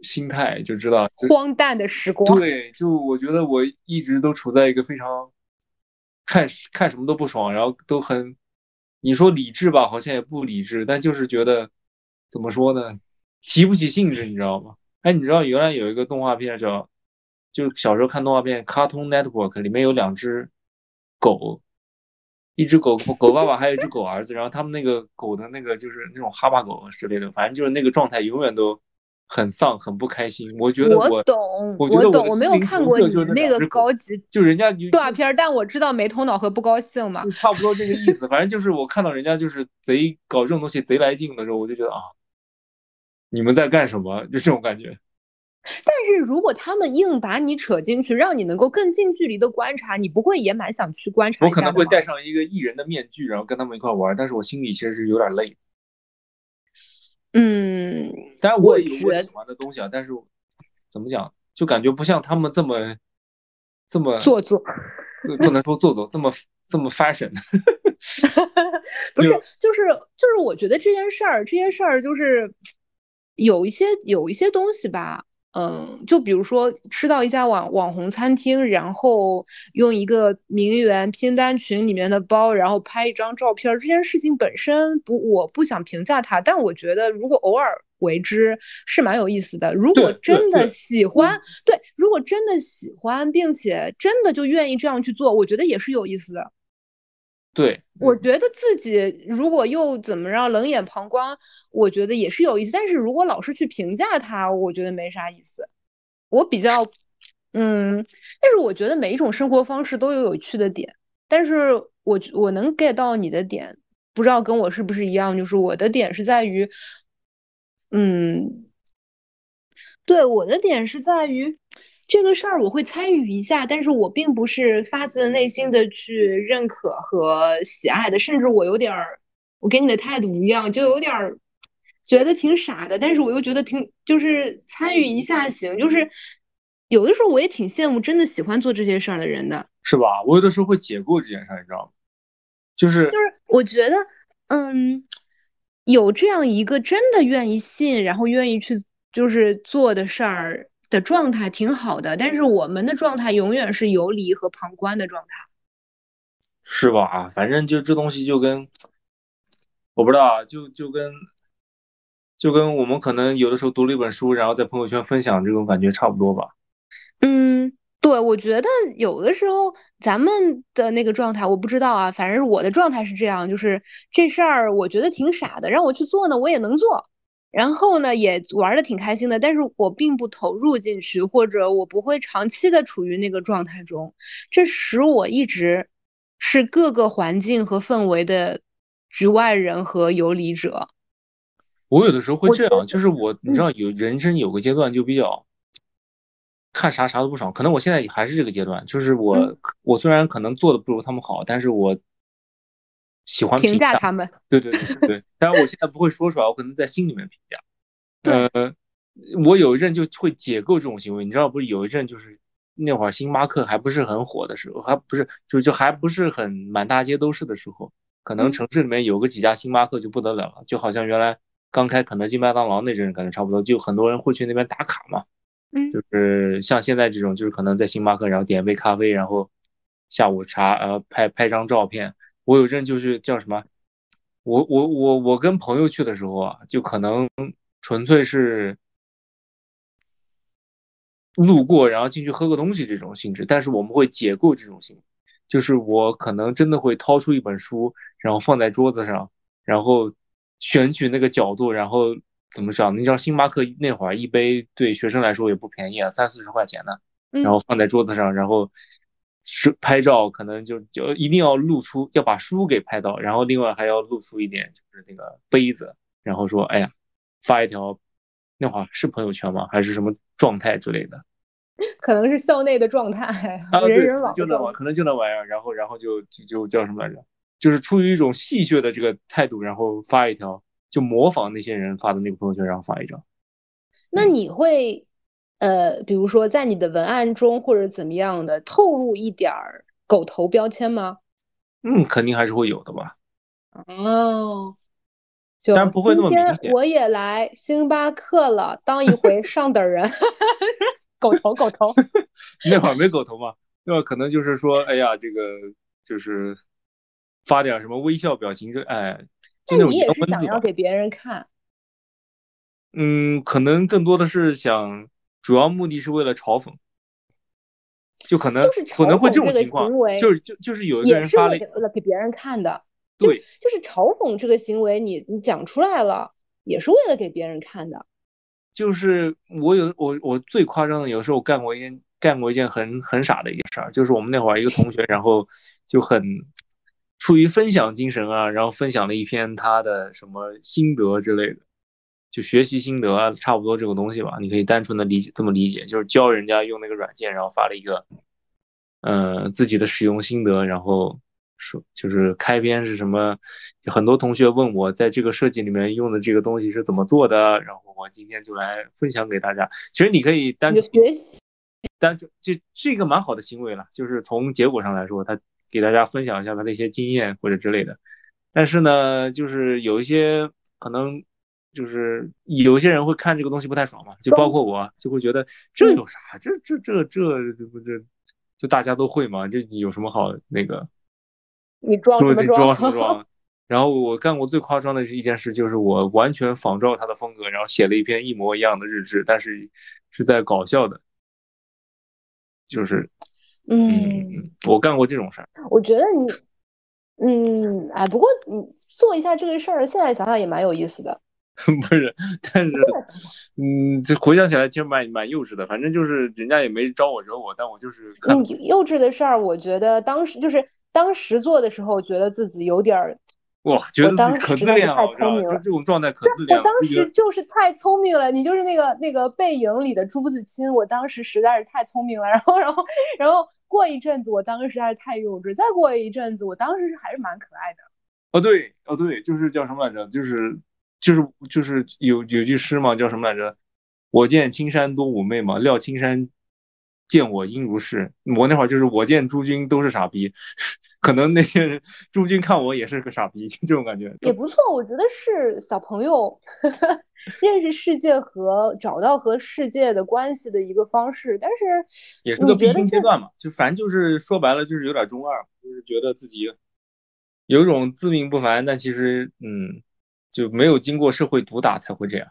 心态，就知道荒诞的时光。对，就我觉得我一直都处在一个非常看看什么都不爽，然后都很。你说理智吧，好像也不理智，但就是觉得怎么说呢，提不起兴致，你知道吗？哎，你知道原来有一个动画片叫，就是小时候看动画片《卡通 Network》，里面有两只狗，一只狗狗爸爸，还有一只狗儿子，然后他们那个狗的那个就是那种哈巴狗之类的，反正就是那个状态永远都。很丧，很不开心。我觉得我懂，我懂，我没有看过你那个高级，就人家动画片，但我知道没头脑和不高兴嘛，差不多这个意思。反正就是我看到人家就是贼搞这种东西贼来劲的时候，我就觉得啊，你们在干什么？就这种感觉。但是如果他们硬把你扯进去，让你能够更近距离的观察，你不会也蛮想去观察？我可能会戴上一个艺人的面具，然后跟他们一块玩，但是我心里其实是有点累。嗯，当然我也有我喜欢的东西啊，但是怎么讲，就感觉不像他们这么这么做作，不能说做作，这么这么 fashion。不是，就是就是，我觉得这件事儿，这件事儿就是有一些有一些东西吧。嗯，就比如说吃到一家网网红餐厅，然后用一个名媛拼单群里面的包，然后拍一张照片，这件事情本身不，我不想评价它，但我觉得如果偶尔为之是蛮有意思的。如果真的喜欢，对，如果真的喜欢，并且真的就愿意这样去做，我觉得也是有意思的。对，我觉得自己如果又怎么让冷眼旁观，我觉得也是有意思。但是如果老是去评价他，我觉得没啥意思。我比较，嗯，但是我觉得每一种生活方式都有有趣的点。但是我我能 get 到你的点，不知道跟我是不是一样？就是我的点是在于，嗯，对，我的点是在于。这个事儿我会参与一下，但是我并不是发自内心的去认可和喜爱的，甚至我有点儿，我跟你的态度一样，就有点儿觉得挺傻的，但是我又觉得挺，就是参与一下行，就是有的时候我也挺羡慕真的喜欢做这些事儿的人的，是吧？我有的时候会解构这件事儿，你知道吗？就是就是我觉得，嗯，有这样一个真的愿意信，然后愿意去就是做的事儿。的状态挺好的，但是我们的状态永远是游离和旁观的状态，是吧？啊反正就这东西就跟我不知道啊，就就跟就跟我们可能有的时候读了一本书，然后在朋友圈分享这种感觉差不多吧。嗯，对，我觉得有的时候咱们的那个状态，我不知道啊，反正我的状态是这样，就是这事儿我觉得挺傻的，让我去做呢，我也能做。然后呢，也玩的挺开心的，但是我并不投入进去，或者我不会长期的处于那个状态中，这使我一直是各个环境和氛围的局外人和游离者。我有的时候会这样，就是我，你知道，有人生有个阶段就比较看啥啥都不爽，可能我现在还是这个阶段，就是我，我虽然可能做的不如他们好，但是我。喜欢评价他们，对对对对，当然我现在不会说出来，我可能在心里面评价。呃，我有一阵就会解构这种行为，你知道，不是有一阵就是那会儿星巴克还不是很火的时候，还不是就就还不是很满大街都是的时候，可能城市里面有个几家星巴克就不得了了，就好像原来刚开肯德基、麦当劳那阵感觉差不多，就很多人会去那边打卡嘛。嗯，就是像现在这种，就是可能在星巴克，然后点杯咖啡，然后下午茶，呃，拍拍张照片。我有阵就是叫什么，我我我我跟朋友去的时候啊，就可能纯粹是路过，然后进去喝个东西这种性质。但是我们会解构这种行为，就是我可能真的会掏出一本书，然后放在桌子上，然后选取那个角度，然后怎么讲？你知道星巴克那会儿一杯对学生来说也不便宜啊，三四十块钱呢，然后放在桌子上，然后。是拍照，可能就就一定要露出，要把书给拍到，然后另外还要露出一点，就是那个杯子，然后说，哎呀，发一条，那会儿是朋友圈吗？还是什么状态之类的？可能是校内的状态，人人网就那玩，可能就那玩意儿，然后然后就就就叫什么来着？就是出于一种戏谑的这个态度，然后发一条，就模仿那些人发的那个朋友圈，然后发一张。那你会呃，比如说在你的文案中或者怎么样的透露一点儿狗头标签吗？嗯，肯定还是会有的吧。哦，就但不会那么明显。我也来星巴克了，当一回 上等人。狗头，狗头。那会儿没狗头嘛？那会儿可能就是说，哎呀，这个就是发点什么微笑表情，就哎。那你也是想要给别人看？嗯，可能更多的是想，主要目的是为了嘲讽。就可能可能会这种情况，就是就就是有一个人发了给别人看的。对，就是嘲讽这个行为，你你讲出来了，也是为了给别人看的。就是我有我我最夸张的，有时候我干过一件干过一件很很傻的一个事儿，就是我们那会儿一个同学，然后就很出于分享精神啊，然后分享了一篇他的什么心得之类的，就学习心得啊，差不多这个东西吧，你可以单纯的理解这么理解，就是教人家用那个软件，然后发了一个呃自己的使用心得，然后。说就是开篇是什么？很多同学问我在这个设计里面用的这个东西是怎么做的，然后我今天就来分享给大家。其实你可以单学习，单就这是一个蛮好的行为了，就是从结果上来说，他给大家分享一下他的一些经验或者之类的。但是呢，就是有一些可能就是有些人会看这个东西不太爽嘛，就包括我就会觉得这有啥？这这这这这不这就大家都会嘛？这有什么好那个？你装什么装？什么装？然后我干过最夸张的一件事，就是我完全仿照他的风格，然后写了一篇一模一样的日志，但是是在搞笑的，就是，嗯，我干过这种事儿。我觉得你，嗯，哎，不过你做一下这个事儿，现在想想也蛮有意思的。不是，但是，嗯，这回想起来其实蛮蛮幼稚的。反正就是人家也没招我惹我，但我就是。嗯，幼稚的事儿，我觉得当时就是。当时做的时候，觉得自己有点儿，哇，觉得自己可自恋了，太聪明了，这种状态可自恋了。我当时就是太聪明了，你就是那个那个背影里的朱自清，我当时实在是太聪明了。然后，然后，然后过一阵子，我当时实在是太幼稚。再过一阵子，我当时是还是蛮可爱的。哦，对，哦对，就是叫什么来着？就是就是就是有有句诗嘛，叫什么来着？我见青山多妩媚嘛，料青山。见我应如是，我那会儿就是我见诸君都是傻逼，可能那些人诸君看我也是个傻逼，就这种感觉也不错。我觉得是小朋友 认识世界和找到和世界的关系的一个方式，但是也是个必经阶段嘛。就反正就是说白了就是有点中二，就是觉得自己有一种自命不凡，但其实嗯就没有经过社会毒打才会这样。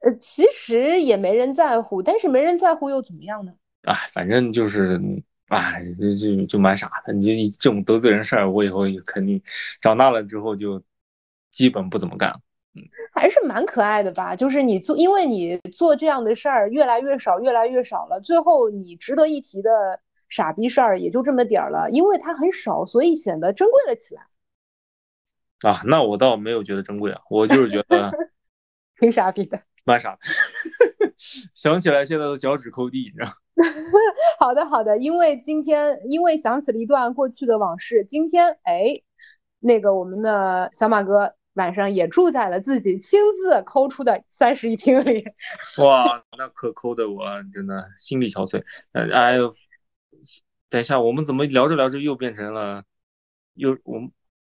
呃，其实也没人在乎，但是没人在乎又怎么样呢？哎，反正就是，哎，就就就蛮傻的。你就这种得罪人事儿，我以后肯定长大了之后就基本不怎么干了。嗯，还是蛮可爱的吧？就是你做，因为你做这样的事儿越来越少，越来越少了，最后你值得一提的傻逼事儿也就这么点儿了。因为它很少，所以显得珍贵了起来。啊，那我倒没有觉得珍贵啊，我就是觉得 挺傻逼的，蛮傻的。想起来现在都脚趾抠地，你知道。好的，好的，因为今天因为想起了一段过去的往事，今天哎，那个我们的小马哥晚上也住在了自己亲自抠出的三室一厅里。哇，那可抠的我真的心力憔悴。哎呦，等一下，我们怎么聊着聊着又变成了又我们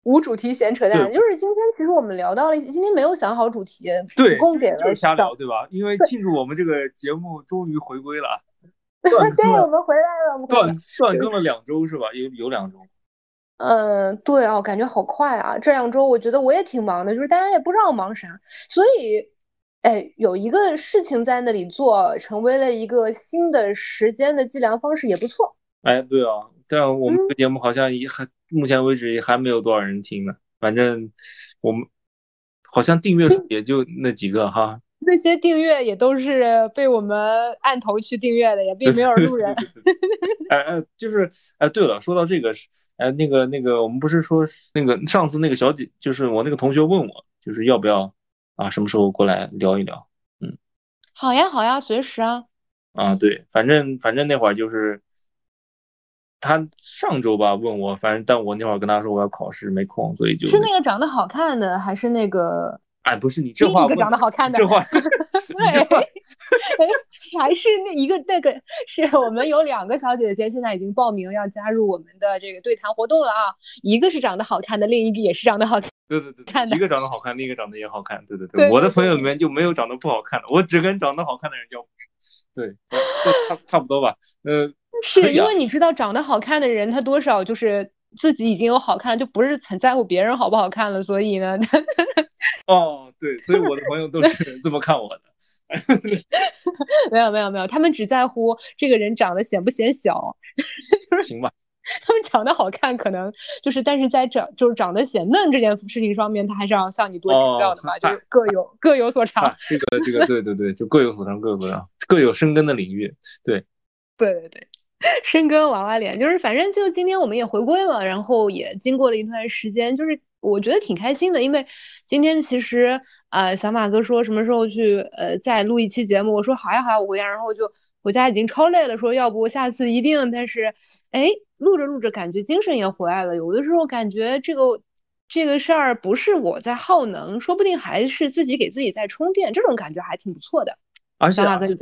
无主题闲扯淡？就是今天其实我们聊到了，今天没有想好主题，对，供给了就是瞎聊，对吧？因为庆祝我们这个节目终于回归了。对，我们回来了。我们断断更了两周是吧？有有两周。嗯，对啊，感觉好快啊！这两周我觉得我也挺忙的，就是大家也不知道忙啥，所以，哎，有一个事情在那里做，成为了一个新的时间的计量方式，也不错。哎，对啊，但我们这个节目好像也还目前为止也还没有多少人听呢。反正我们好像订阅数也就那几个哈。那些订阅也都是被我们按头去订阅的，也并没有路人。哎哎，就是哎，对了，说到这个是哎，那个那个，我们不是说那个上次那个小姐，就是我那个同学问我，就是要不要啊，什么时候过来聊一聊？嗯，好呀好呀，随时啊。啊，对，反正反正那会儿就是他上周吧问我，反正但我那会儿跟他说我要考试没空，所以就是那个长得好看的还是那个？哎，不是你这话一个长得好看的，这话，对，还是那一个那个，是我们有两个小姐姐现在已经报名要加入我们的这个对谈活动了啊，一个是长得好看的，另一个也是长得好看。对对对，看一个长得好看，另一个长得也好看。对对对，我的朋友里面就没有长得不好看的，我只跟长得好看的人交朋友。对，差差不多吧。呃，是因为你知道，长得好看的人他多少就是自己已经有好看了，就不是很在乎别人好不好看了，所以呢。哦，对，所以我的朋友都是这么看我的。没有没有没有，他们只在乎这个人长得显不显小。行吧。他们长得好看，可能就是，但是在长就是长得显嫩这件事情上面，他还是要向你多请教的嘛，就是各有各有所长。这个这个对对对，就各有所长，各有所长，各有深耕的领域。对，对对对，深哥娃娃脸，就是反正就今天我们也回归了，然后也经过了一段时间，就是我觉得挺开心的，因为今天其实呃小马哥说什么时候去呃再录一期节目，我说好呀好呀，我回家，然后就。回家已经超累了，说要不下次一定。但是，哎，录着录着，感觉精神也回来了。有的时候感觉这个这个事儿不是我在耗能，说不定还是自己给自己在充电，这种感觉还挺不错的。而且，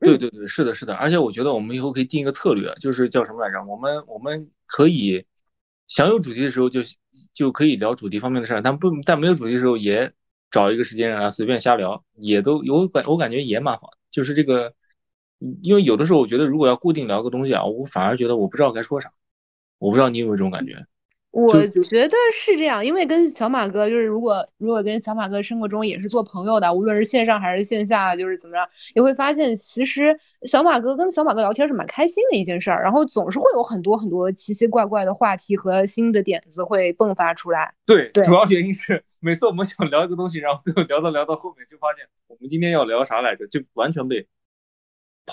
对对对，是的，是的。而且我觉得我们以后可以定一个策略，就是叫什么来着？我们我们可以想有主题的时候就就可以聊主题方面的事儿，但不但没有主题的时候也找一个时间啊随便瞎聊，也都有感我感觉也蛮好的，就是这个。因为有的时候，我觉得如果要固定聊个东西啊，我反而觉得我不知道该说啥。我不知道你有没有这种感觉？我觉得是这样，因为跟小马哥就是，如果如果跟小马哥生活中也是做朋友的，无论是线上还是线下，就是怎么样，也会发现其实小马哥跟小马哥聊天是蛮开心的一件事儿，然后总是会有很多很多奇奇怪怪的话题和新的点子会迸发出来。对，主要原因是每次我们想聊一个东西，然后最后聊到聊到后面，就发现我们今天要聊啥来着，就完全被。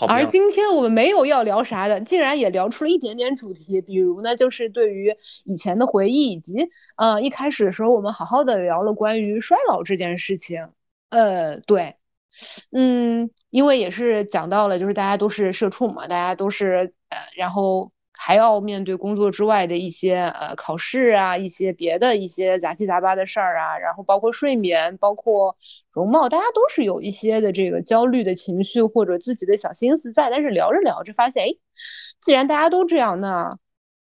而今天我们没有要聊啥的，竟然也聊出了一点点主题，比如呢，就是对于以前的回忆，以及呃一开始的时候我们好好的聊了关于衰老这件事情。呃，对，嗯，因为也是讲到了，就是大家都是社畜嘛，大家都是呃，然后。还要面对工作之外的一些呃考试啊，一些别的一些杂七杂八的事儿啊，然后包括睡眠，包括容貌，大家都是有一些的这个焦虑的情绪或者自己的小心思在。但是聊着聊着发现，哎，既然大家都这样，那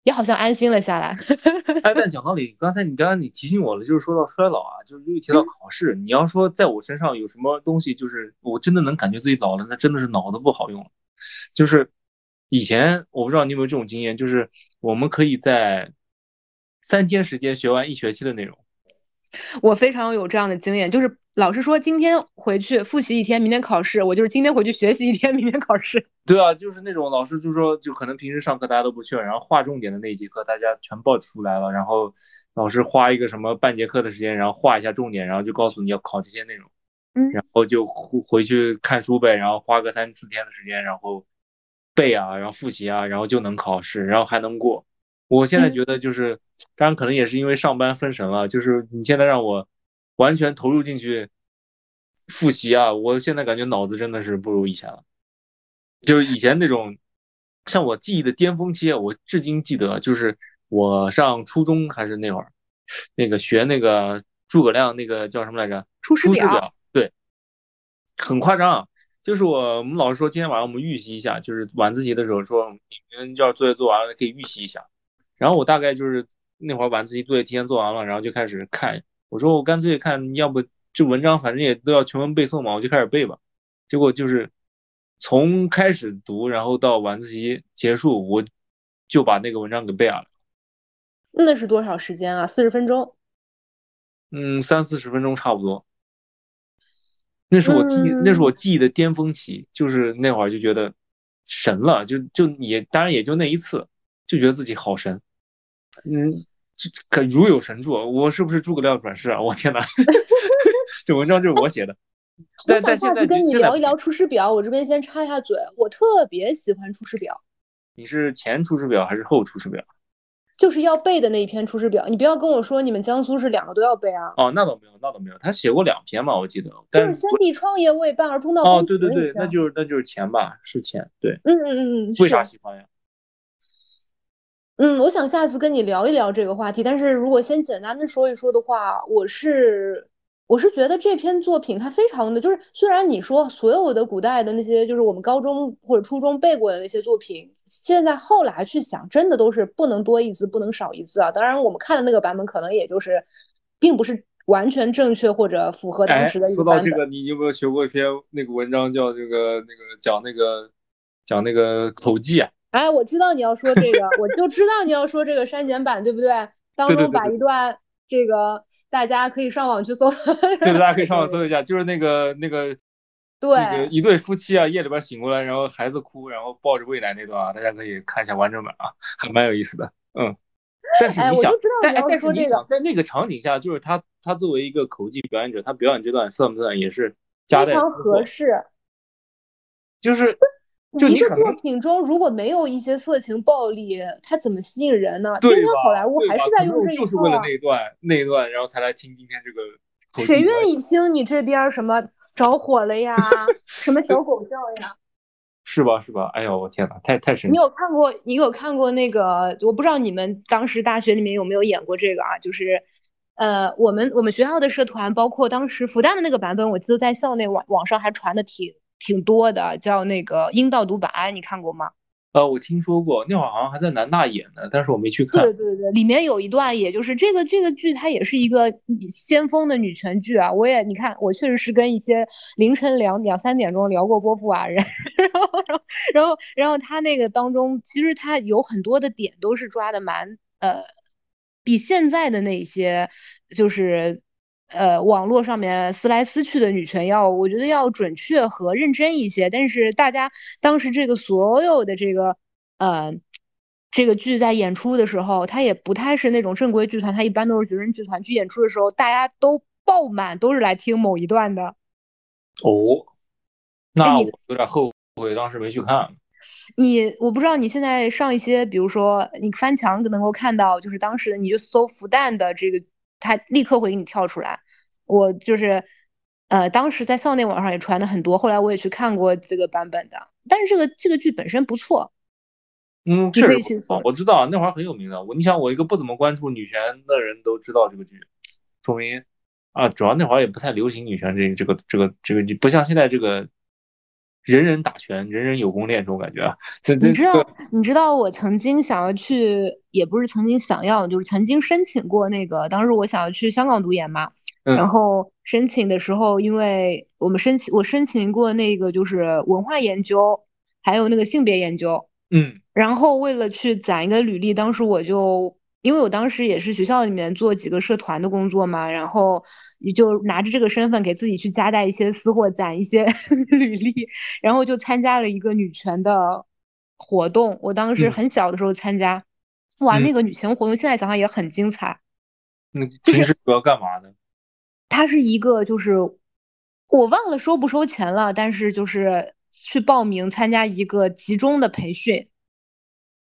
也好像安心了下来。哎，但讲道理，刚才你刚刚你提醒我了，就是说到衰老啊，就是又提到考试，你要说在我身上有什么东西，就是我真的能感觉自己老了，那真的是脑子不好用了，就是。以前我不知道你有没有这种经验，就是我们可以在三天时间学完一学期的内容。我非常有这样的经验，就是老师说今天回去复习一天，明天考试，我就是今天回去学习一天，明天考试。对啊，就是那种老师就说，就可能平时上课大家都不去了，然后划重点的那节课大家全报出来了，然后老师花一个什么半节课的时间，然后画一下重点，然后就告诉你要考这些内容，嗯，然后就回去看书呗，然后花个三四天的时间，然后。背啊，然后复习啊，然后就能考试，然后还能过。我现在觉得就是，当然可能也是因为上班分神了，就是你现在让我完全投入进去复习啊，我现在感觉脑子真的是不如以前了。就是以前那种，像我记忆的巅峰期，我至今记得，就是我上初中还是那会儿，那个学那个诸葛亮那个叫什么来着？《出师表》。对，很夸张。就是我，我们老师说今天晚上我们预习一下，就是晚自习的时候说你们要作业做完了可以预习一下。然后我大概就是那会儿晚自习作业提前做完了，然后就开始看。我说我干脆看，要不这文章反正也都要全文背诵嘛，我就开始背吧。结果就是从开始读，然后到晚自习结束，我就把那个文章给背了。那是多少时间啊？四十分钟？嗯，三四十分钟差不多。那是我记，那是我记忆的巅峰期，就是那会儿就觉得神了，就就也当然也就那一次，就觉得自己好神，嗯，可如有神助，我是不是诸葛亮转世啊？我天哪，这文章就是我写的。但但现在跟你聊一聊《出师表》，我这边先插一下嘴，我特别喜欢《出师表》。你是前《出师表》还是后《出师表》？就是要背的那一篇《出师表》，你不要跟我说你们江苏是两个都要背啊！哦，那倒没有，那倒没有，他写过两篇嘛，我记得。就是先帝创业为半而中道哦，对对对，那就是那就是钱吧，是钱，对。嗯嗯嗯嗯。为啥喜欢呀？嗯，我想下次跟你聊一聊这个话题，但是如果先简单的说一说的话，我是我是觉得这篇作品它非常的就是，虽然你说所有的古代的那些就是我们高中或者初中背过的那些作品，现在后来去想，真的都是不能多一字，不能少一字啊。当然，我们看的那个版本可能也就是，并不是完全正确或者符合当时的。说到这个，你有没有学过一篇那个文章，叫这个那个讲那个讲那个口技啊？哎，我知道你要说这个，我就知道你要说这个删减版，对不对？当中把一段这个。大家可以上网去搜，对，大家可以上网搜一下，就是那个那个，对，一对夫妻啊，夜里边醒过来，然后孩子哭，然后抱着喂奶那段啊，大家可以看一下完整版啊，还蛮有意思的，嗯。但是你想，但但是你想，在那个场景下，就是他他作为一个口技表演者，他表演这段算不算也是非常合适？就是。就一个作品中如果没有一些色情暴力，它怎么吸引人呢？今天好莱坞还是在用这一套。就是为了那一段，那一段，然后才来听今天这个。谁愿意听你这边什么着火了呀？什么小狗叫呀？是吧？是吧？哎呦，我天哪，太太神奇！你有看过？你有看过那个？我不知道你们当时大学里面有没有演过这个啊？就是，呃，我们我们学校的社团，包括当时复旦的那个版本，我记得在校内网网上还传的挺。挺多的，叫那个阴道独白，你看过吗？呃，我听说过，那会儿好像还在南大演呢，但是我没去看。对对对，里面有一段，也就是这个这个剧，它也是一个先锋的女权剧啊。我也你看，我确实是跟一些凌晨两两三点钟聊过波伏娃人，然后然后然后他那个当中，其实他有很多的点都是抓的蛮呃，比现在的那些就是。呃，网络上面撕来撕去的女权要，我觉得要准确和认真一些。但是大家当时这个所有的这个呃这个剧在演出的时候，它也不太是那种正规剧团，它一般都是学生剧团去演出的时候，大家都爆满，都是来听某一段的。哦，那我有点后悔当时没去看。你我不知道你现在上一些，比如说你翻墙能够看到，就是当时你就搜复旦的这个。他立刻会给你跳出来，我就是，呃，当时在校内网上也传的很多，后来我也去看过这个版本的，但是这个这个剧本身不错，嗯，是，我知道那会儿很有名的，我你想我一个不怎么关注女权的人都知道这个剧，说明啊，主要那会儿也不太流行女权这这个这个这个剧，不像现在这个。人人打拳，人人有功练这种感觉啊！你知道，你知道我曾经想要去，也不是曾经想要，就是曾经申请过那个。当时我想要去香港读研嘛，然后申请的时候，因为我们申请，我申请过那个就是文化研究，还有那个性别研究，嗯，然后为了去攒一个履历，当时我就。因为我当时也是学校里面做几个社团的工作嘛，然后你就拿着这个身份给自己去夹带一些私货，攒一些 履历，然后就参加了一个女权的活动。我当时很小的时候参加，哇，那个女权活动现在想想也很精彩。那平时主要干嘛呢？它是一个就是我忘了收不收钱了，但是就是去报名参加一个集中的培训。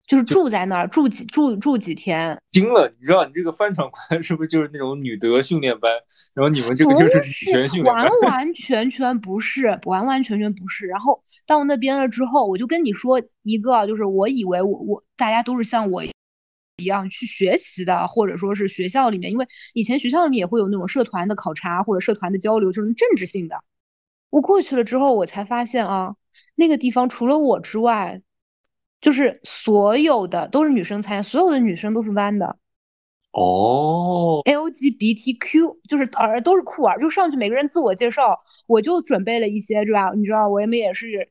就是住在那儿住几住住几天，惊了！你知道你这个翻船班 是不是就是那种女德训练班？然后你们这个就是女权训练班？完 完全全不是，完完全全不是。然后到那边了之后，我就跟你说一个，就是我以为我我大家都是像我一样去学习的，或者说是学校里面，因为以前学校里面也会有那种社团的考察或者社团的交流，就是政治性的。我过去了之后，我才发现啊，那个地方除了我之外。就是所有的都是女生参加，所有的女生都是弯的，哦，LGBTQ 就是儿都是酷儿，就上去每个人自我介绍，我就准备了一些，对吧？你知道我们也是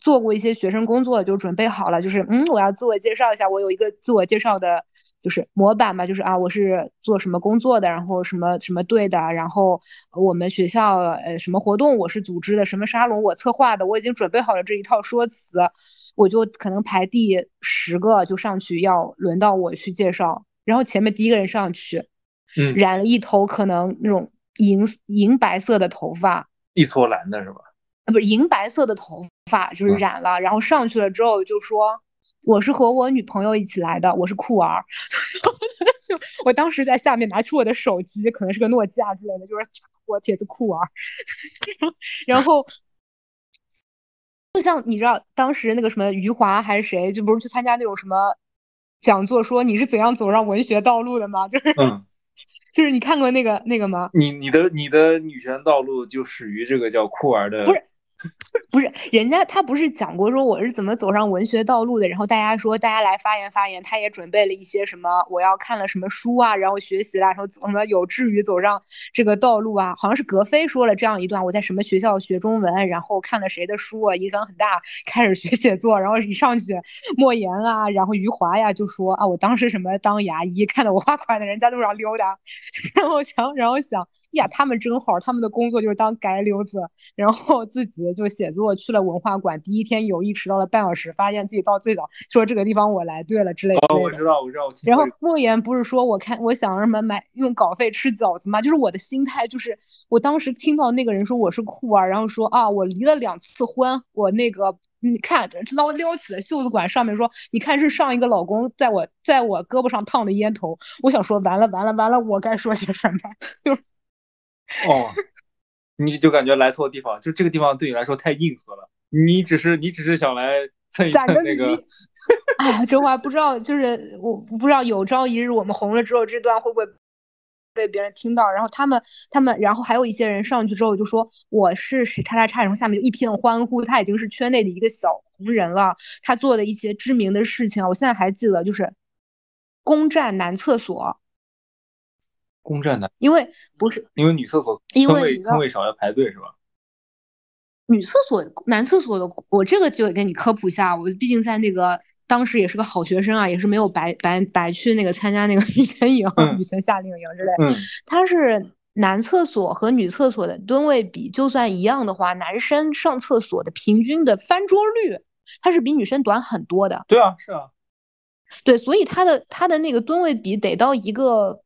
做过一些学生工作，就准备好了，就是嗯，我要自我介绍一下，我有一个自我介绍的，就是模板嘛，就是啊，我是做什么工作的，然后什么什么队的，然后我们学校呃什么活动我是组织的，什么沙龙我策划的，我已经准备好了这一套说辞。我就可能排第十个就上去，要轮到我去介绍。然后前面第一个人上去，嗯，染了一头可能那种银银白色的头发，一撮蓝的是吧？啊，不是银白色的头发，就是染了。然后上去了之后就说：“我是和我女朋友一起来的，我是酷儿。”我当时在下面拿出我的手机，可能是个诺基亚之类的，就是我帖子酷儿。然后。就像你知道，当时那个什么余华还是谁，就不是去参加那种什么讲座，说你是怎样走上文学道路的吗？就是就是你看过那个那个吗？你你的你的女权道路就始于这个叫酷儿的，不是。不是，人家他不是讲过说我是怎么走上文学道路的，然后大家说大家来发言发言，他也准备了一些什么，我要看了什么书啊，然后学习啦，然后怎么有志于走上这个道路啊？好像是格非说了这样一段，我在什么学校学中文，然后看了谁的书啊，影响很大，开始学写作，然后一上去，莫言啊，然后余华呀就说啊，我当时什么当牙医，看到我画款的人在路上溜达，然后想，然后想呀，他们真好，他们的工作就是当街溜子，然后自己。就写作去了文化馆，第一天有意迟到了半小时，发现自己到最早，说这个地方我来对了之类的。哦，我知道，我知道。然后莫言不是说我看我想什么买用稿费吃饺子吗？就是我的心态，就是我当时听到那个人说我是酷儿，然后说啊我离了两次婚，我那个你看捞撩起了袖子管上面说你看是上一个老公在我在我胳膊上烫的烟头，我想说完了完了完了，我该说些什么？就哦。你就感觉来错地方，就这个地方对你来说太硬核了。你只是你只是想来蹭一蹭那个。哎呀，这话不知道，就是我不知道有朝一日我们红了之后，这段会不会被别人听到？然后他们他们，然后还有一些人上去之后就说我是谁叉叉叉，然后下面就一片欢呼，他已经是圈内的一个小红人了。他做的一些知名的事情，我现在还记得，就是攻占男厕所。攻占男，因为不是因为女厕所因为坑位少要排队是吧？女厕所男厕所的我这个就得跟你科普一下，我毕竟在那个当时也是个好学生啊，也是没有白白白去那个参加那个 女权营、女权夏令营之类。嗯，它是男厕所和女厕所的吨位比就算一样的话，男生上厕所的平均的翻桌率，它是比女生短很多的。对啊，是啊，对，所以它的它的那个吨位比得到一个。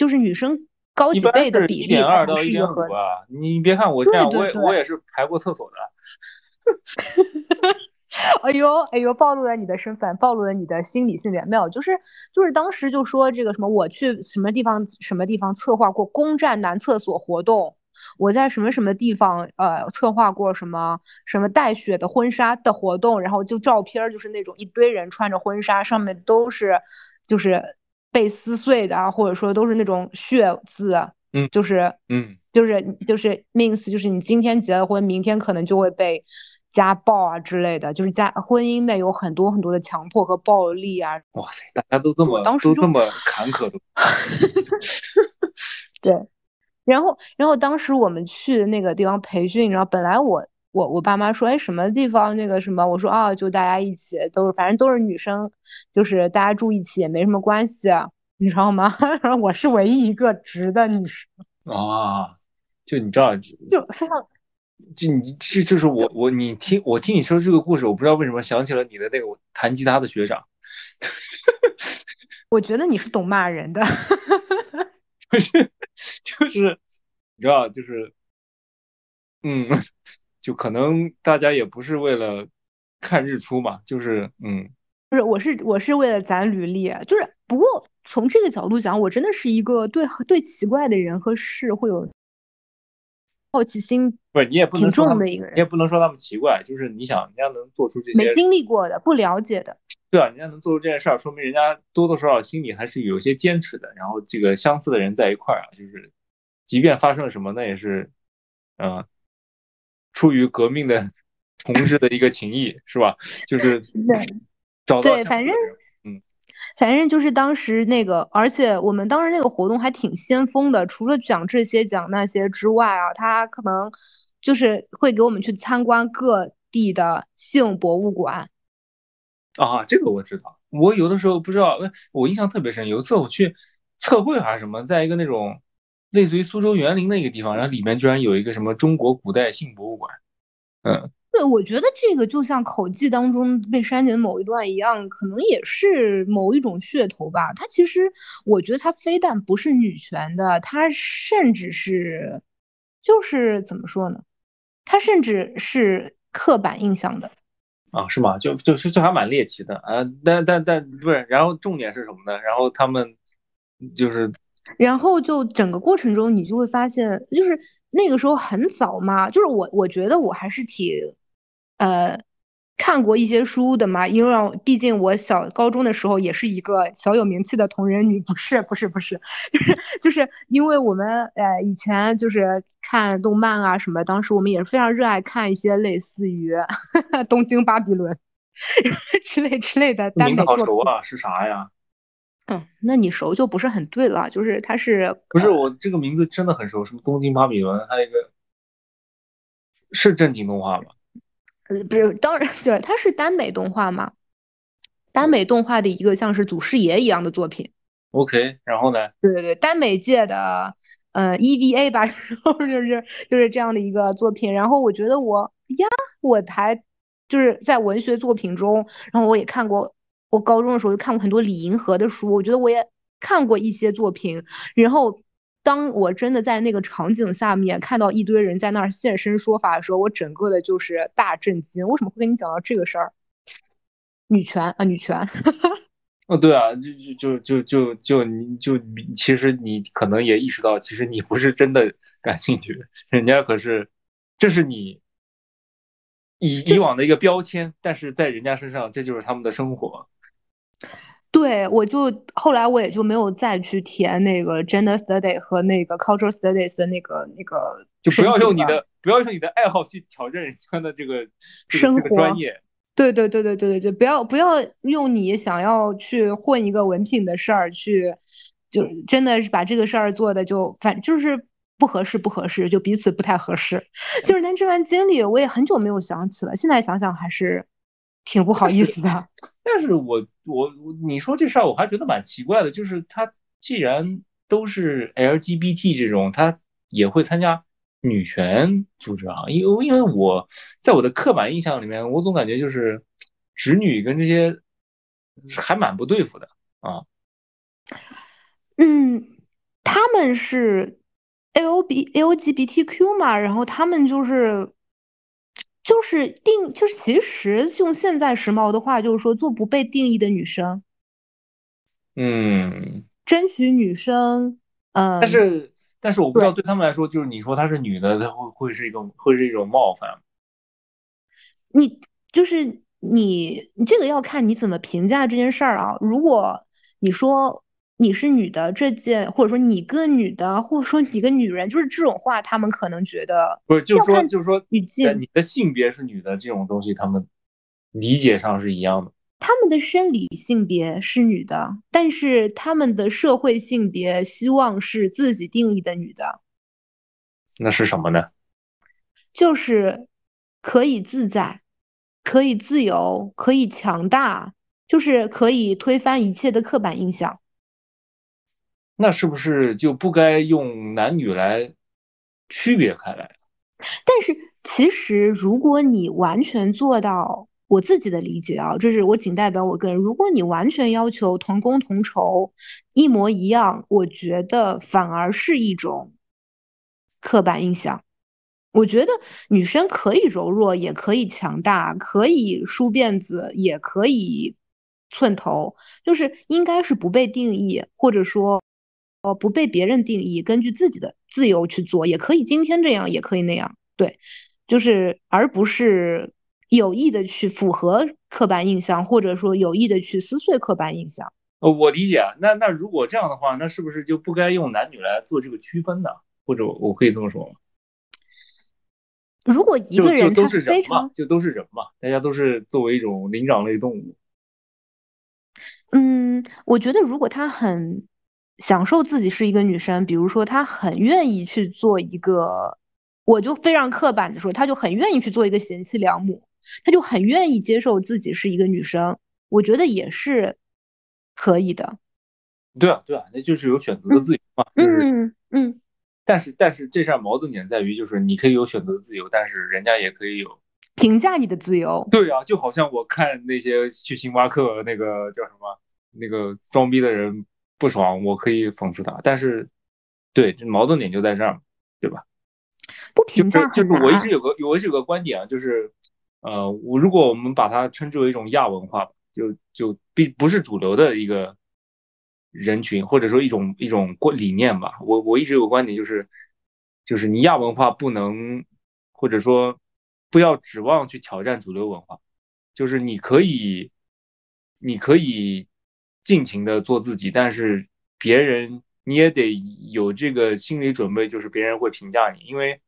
就是女生高几倍的比例，它不是一个和你别看我这样，我也我也是排过厕所的。哎呦哎呦，暴露了你的身份，暴露了你的心理性别。没有，就是就是当时就说这个什么，我去什么地方什么地方策划过攻占男厕所活动，我在什么什么地方呃策划过什么什么带血的婚纱的活动，然后就照片就是那种一堆人穿着婚纱，上面都是就是。被撕碎的啊，或者说都是那种血字，嗯，就是，嗯，就是就是 means，就是你今天结了婚，明天可能就会被家暴啊之类的，就是家婚姻内有很多很多的强迫和暴力啊。哇塞，大家都这么当时，都这么坎坷的。对，然后然后当时我们去的那个地方培训，你知道，本来我。我我爸妈说，哎，什么地方那个什么？我说哦，就大家一起，都是反正都是女生，就是大家住一起也没什么关系，你知道吗？我是唯一一个直的女生啊，就你知道，就非常，就你这就是我我你听我听你说这个故事，我不知道为什么想起了你的那个弹吉他的学长。我觉得你是懂骂人的，不是，就是你知道，就是嗯。就可能大家也不是为了看日出嘛，就是嗯，不是，我是我是为了攒履历，就是不过从这个角度讲，我真的是一个对对奇怪的人和事会有好奇心，不是你也不能说的一个人，你也不能说他们奇怪，就是你想人家能做出这些没经历过的、不了解的，对啊，人家能做出这件事儿，说明人家多多少少心里还是有些坚持的。然后这个相似的人在一块儿啊，就是即便发生了什么，那也是嗯。出于革命的 同志的一个情谊，是吧？就是找到对，反正嗯，反正就是当时那个，而且我们当时那个活动还挺先锋的。除了讲这些讲那些之外啊，他可能就是会给我们去参观各地的性博物馆。啊，这个我知道。我有的时候不知道，我印象特别深。有一次我去测绘还是什么，在一个那种。类似于苏州园林的一个地方，然后里面居然有一个什么中国古代性博物馆，嗯，对，我觉得这个就像口技当中被删减的某一段一样，可能也是某一种噱头吧。它其实，我觉得它非但不是女权的，它甚至是，就是怎么说呢？它甚至是刻板印象的。啊，是吗？就就是这还蛮猎奇的啊！但但但不是，然后重点是什么呢？然后他们就是。然后就整个过程中，你就会发现，就是那个时候很早嘛，就是我我觉得我还是挺，呃，看过一些书的嘛，因为毕竟我小高中的时候也是一个小有名气的同人女，不是不是不是，就是就是因为我们呃以前就是看动漫啊什么，当时我们也是非常热爱看一些类似于《东京巴比伦 》之类之类的耽美作品。名字好熟啊，是啥呀？嗯，那你熟就不是很对了，就是它是不是我这个名字真的很熟？什么东京巴比伦？还有一个是正经动画吗？呃，不是，当然就是它是耽美动画嘛，耽美动画的一个像是祖师爷一样的作品。OK，然后呢？对对对，耽美界的呃 EVA 吧，然后就是就是这样的一个作品。然后我觉得我呀，我还就是在文学作品中，然后我也看过。我高中的时候就看过很多李银河的书，我觉得我也看过一些作品。然后，当我真的在那个场景下面看到一堆人在那儿现身说法的时候，我整个的就是大震惊。为什么会跟你讲到这个事儿？女权啊，女权。哦，对啊，就就就就就你就其实你可能也意识到，其实你不是真的感兴趣，人家可是这是你以以往的一个标签，但是在人家身上，这就是他们的生活。对，我就后来我也就没有再去填那个 gender study 和那个 cultural studies 的那个那个，就不要用你的不要用你的爱好去挑战人家的这个生活专业。对对对对对对对，不要不要用你想要去混一个文凭的事儿去，就真的是把这个事儿做的就反就是不合适不合适，就彼此不太合适。就是那这段经历我也很久没有想起了，现在想想还是挺不好意思的。但是我我你说这事儿我还觉得蛮奇怪的，就是他既然都是 LGBT 这种，他也会参加女权组织啊？因为因为我在我的刻板印象里面，我总感觉就是直女跟这些还蛮不对付的啊。嗯，他们是 L B L G B T Q 嘛，然后他们就是。就是定，就是其实用现在时髦的话，就是说做不被定义的女生，嗯，争取女生，嗯，但是但是我不知道对他们来说，就是你说她是女的，她会会是一种会是一种冒犯。你就是你，你这个要看你怎么评价这件事儿啊。如果你说。你是女的这件，或者说你个女的，或者说你个女人，就是这种话，他们可能觉得不是，就是说，就是说语境，你的性别是女的这种东西，他们理解上是一样的。他们的生理性别是女的，但是他们的社会性别希望是自己定义的女的。那是什么呢？就是可以自在，可以自由，可以强大，就是可以推翻一切的刻板印象。那是不是就不该用男女来区别开来？但是其实，如果你完全做到我自己的理解啊，这是我仅代表我个人。如果你完全要求同工同酬一模一样，我觉得反而是一种刻板印象。我觉得女生可以柔弱，也可以强大，可以梳辫子，也可以寸头，就是应该是不被定义，或者说。哦，不被别人定义，根据自己的自由去做，也可以今天这样，也可以那样，对，就是而不是有意的去符合刻板印象，或者说有意的去撕碎刻板印象。呃，我理解。那那如果这样的话，那是不是就不该用男女来做这个区分呢？或者我可以这么说吗？如果一个人他非常就都是人嘛，大家都是作为一种灵长类动物。嗯，我觉得如果他很。享受自己是一个女生，比如说她很愿意去做一个，我就非常刻板的说，她就很愿意去做一个贤妻良母，她就很愿意接受自己是一个女生，我觉得也是可以的。对啊，对啊，那就是有选择的自由嘛。嗯嗯。但是但是这事儿矛盾点在于，就是你可以有选择的自由，但是人家也可以有评价你的自由。对啊，就好像我看那些去星巴克那个叫什么那个装逼的人。不爽，我可以讽刺他，但是，对，这矛盾点就在这儿，对吧？不评价就是我一直有个，我一直有个观点啊，就是，呃，我如果我们把它称之为一种亚文化，就就并不是主流的一个人群，或者说一种一种观理念吧。我我一直有个观点，就是，就是你亚文化不能，或者说不要指望去挑战主流文化。就是你可以，你可以尽情的做自己，但是别人你也得有这个心理准备，就是别人会评价你，因为，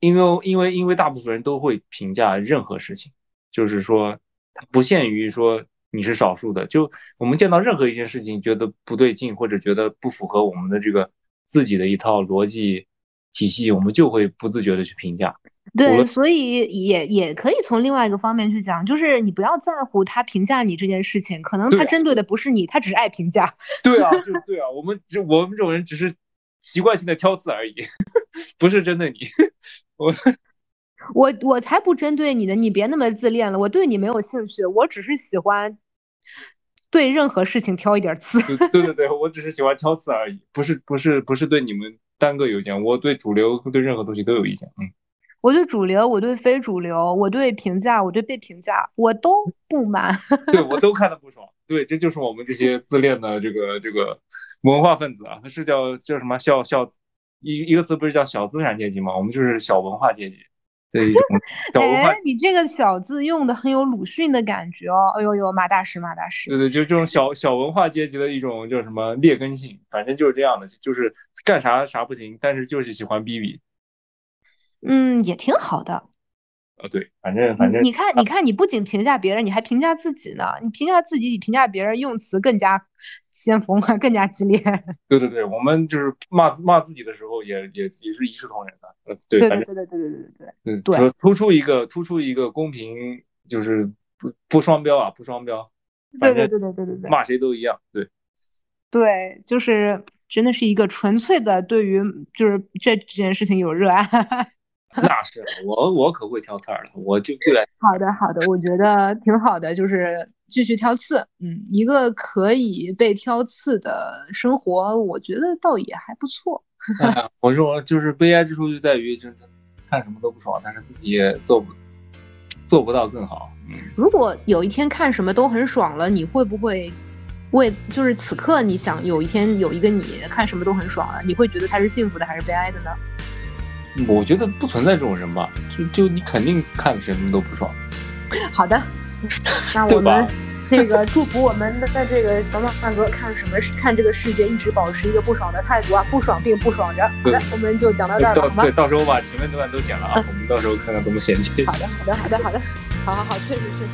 因为因为因为大部分人都会评价任何事情，就是说它不限于说你是少数的，就我们见到任何一件事情觉得不对劲或者觉得不符合我们的这个自己的一套逻辑体系，我们就会不自觉的去评价。对，所以也也可以从另外一个方面去讲，就是你不要在乎他评价你这件事情，可能他针对的不是你，他只是爱评价。对啊，就对啊，我们就我们这种人只是习惯性的挑刺而已，不是针对你。我 我我才不针对你呢，你别那么自恋了，我对你没有兴趣，我只是喜欢对任何事情挑一点刺。对对 对，我只是喜欢挑刺而已，不是不是不是对你们单个有意见，我对主流对任何东西都有意见，嗯。我对主流，我对非主流，我对评价，我对被评价，我都不满。对我都看的不爽。对，这就是我们这些自恋的这个这个文化分子啊，他是叫叫什么小小一一个词不是叫小资产阶级吗？我们就是小文化阶级。对，小文化。哎，你这个小字用的很有鲁迅的感觉哦。哎呦呦，马大师，马大师。对对，就这种小小文化阶级的一种叫什么劣根性，反正就是这样的，就是干啥啥不行，但是就是喜欢逼逼。嗯，也挺好的。啊，对，反正反正你看，你看，你不仅评价别人，你还评价自己呢。你评价自己比评价别人用词更加 先锋，更加激烈。对对对，我们就是骂骂自己的时候，也也也是一视同仁的。呃，对对对对对对对对对对，突出一个突出一个公平，就是不不双标啊，不双标。对对对对对对对，骂谁都一样。对对，就是真的是一个纯粹的对于就是这这件事情有热爱。那是我，我可会挑刺儿了，我就最爱。好的，好的，我觉得挺好的，就是继续挑刺。嗯，一个可以被挑刺的生活，我觉得倒也还不错。我说，就是悲哀之处就在于，就是看什么都不爽，但是自己也做不做不到更好。嗯，如果有一天看什么都很爽了，你会不会为就是此刻你想有一天有一个你看什么都很爽了，你会觉得他是幸福的还是悲哀的呢？我觉得不存在这种人吧，就就你肯定看什么都不爽。好的，那我们 那个祝福我们的这个小马大哥看什么看这个世界一直保持一个不爽的态度啊，不爽并不爽着。好的，我们就讲到这儿吧，好吗？对，到时候把前面那段都剪了啊，我们到时候看看怎么衔接。好的，好的，好的，好的，好好好，确实确实。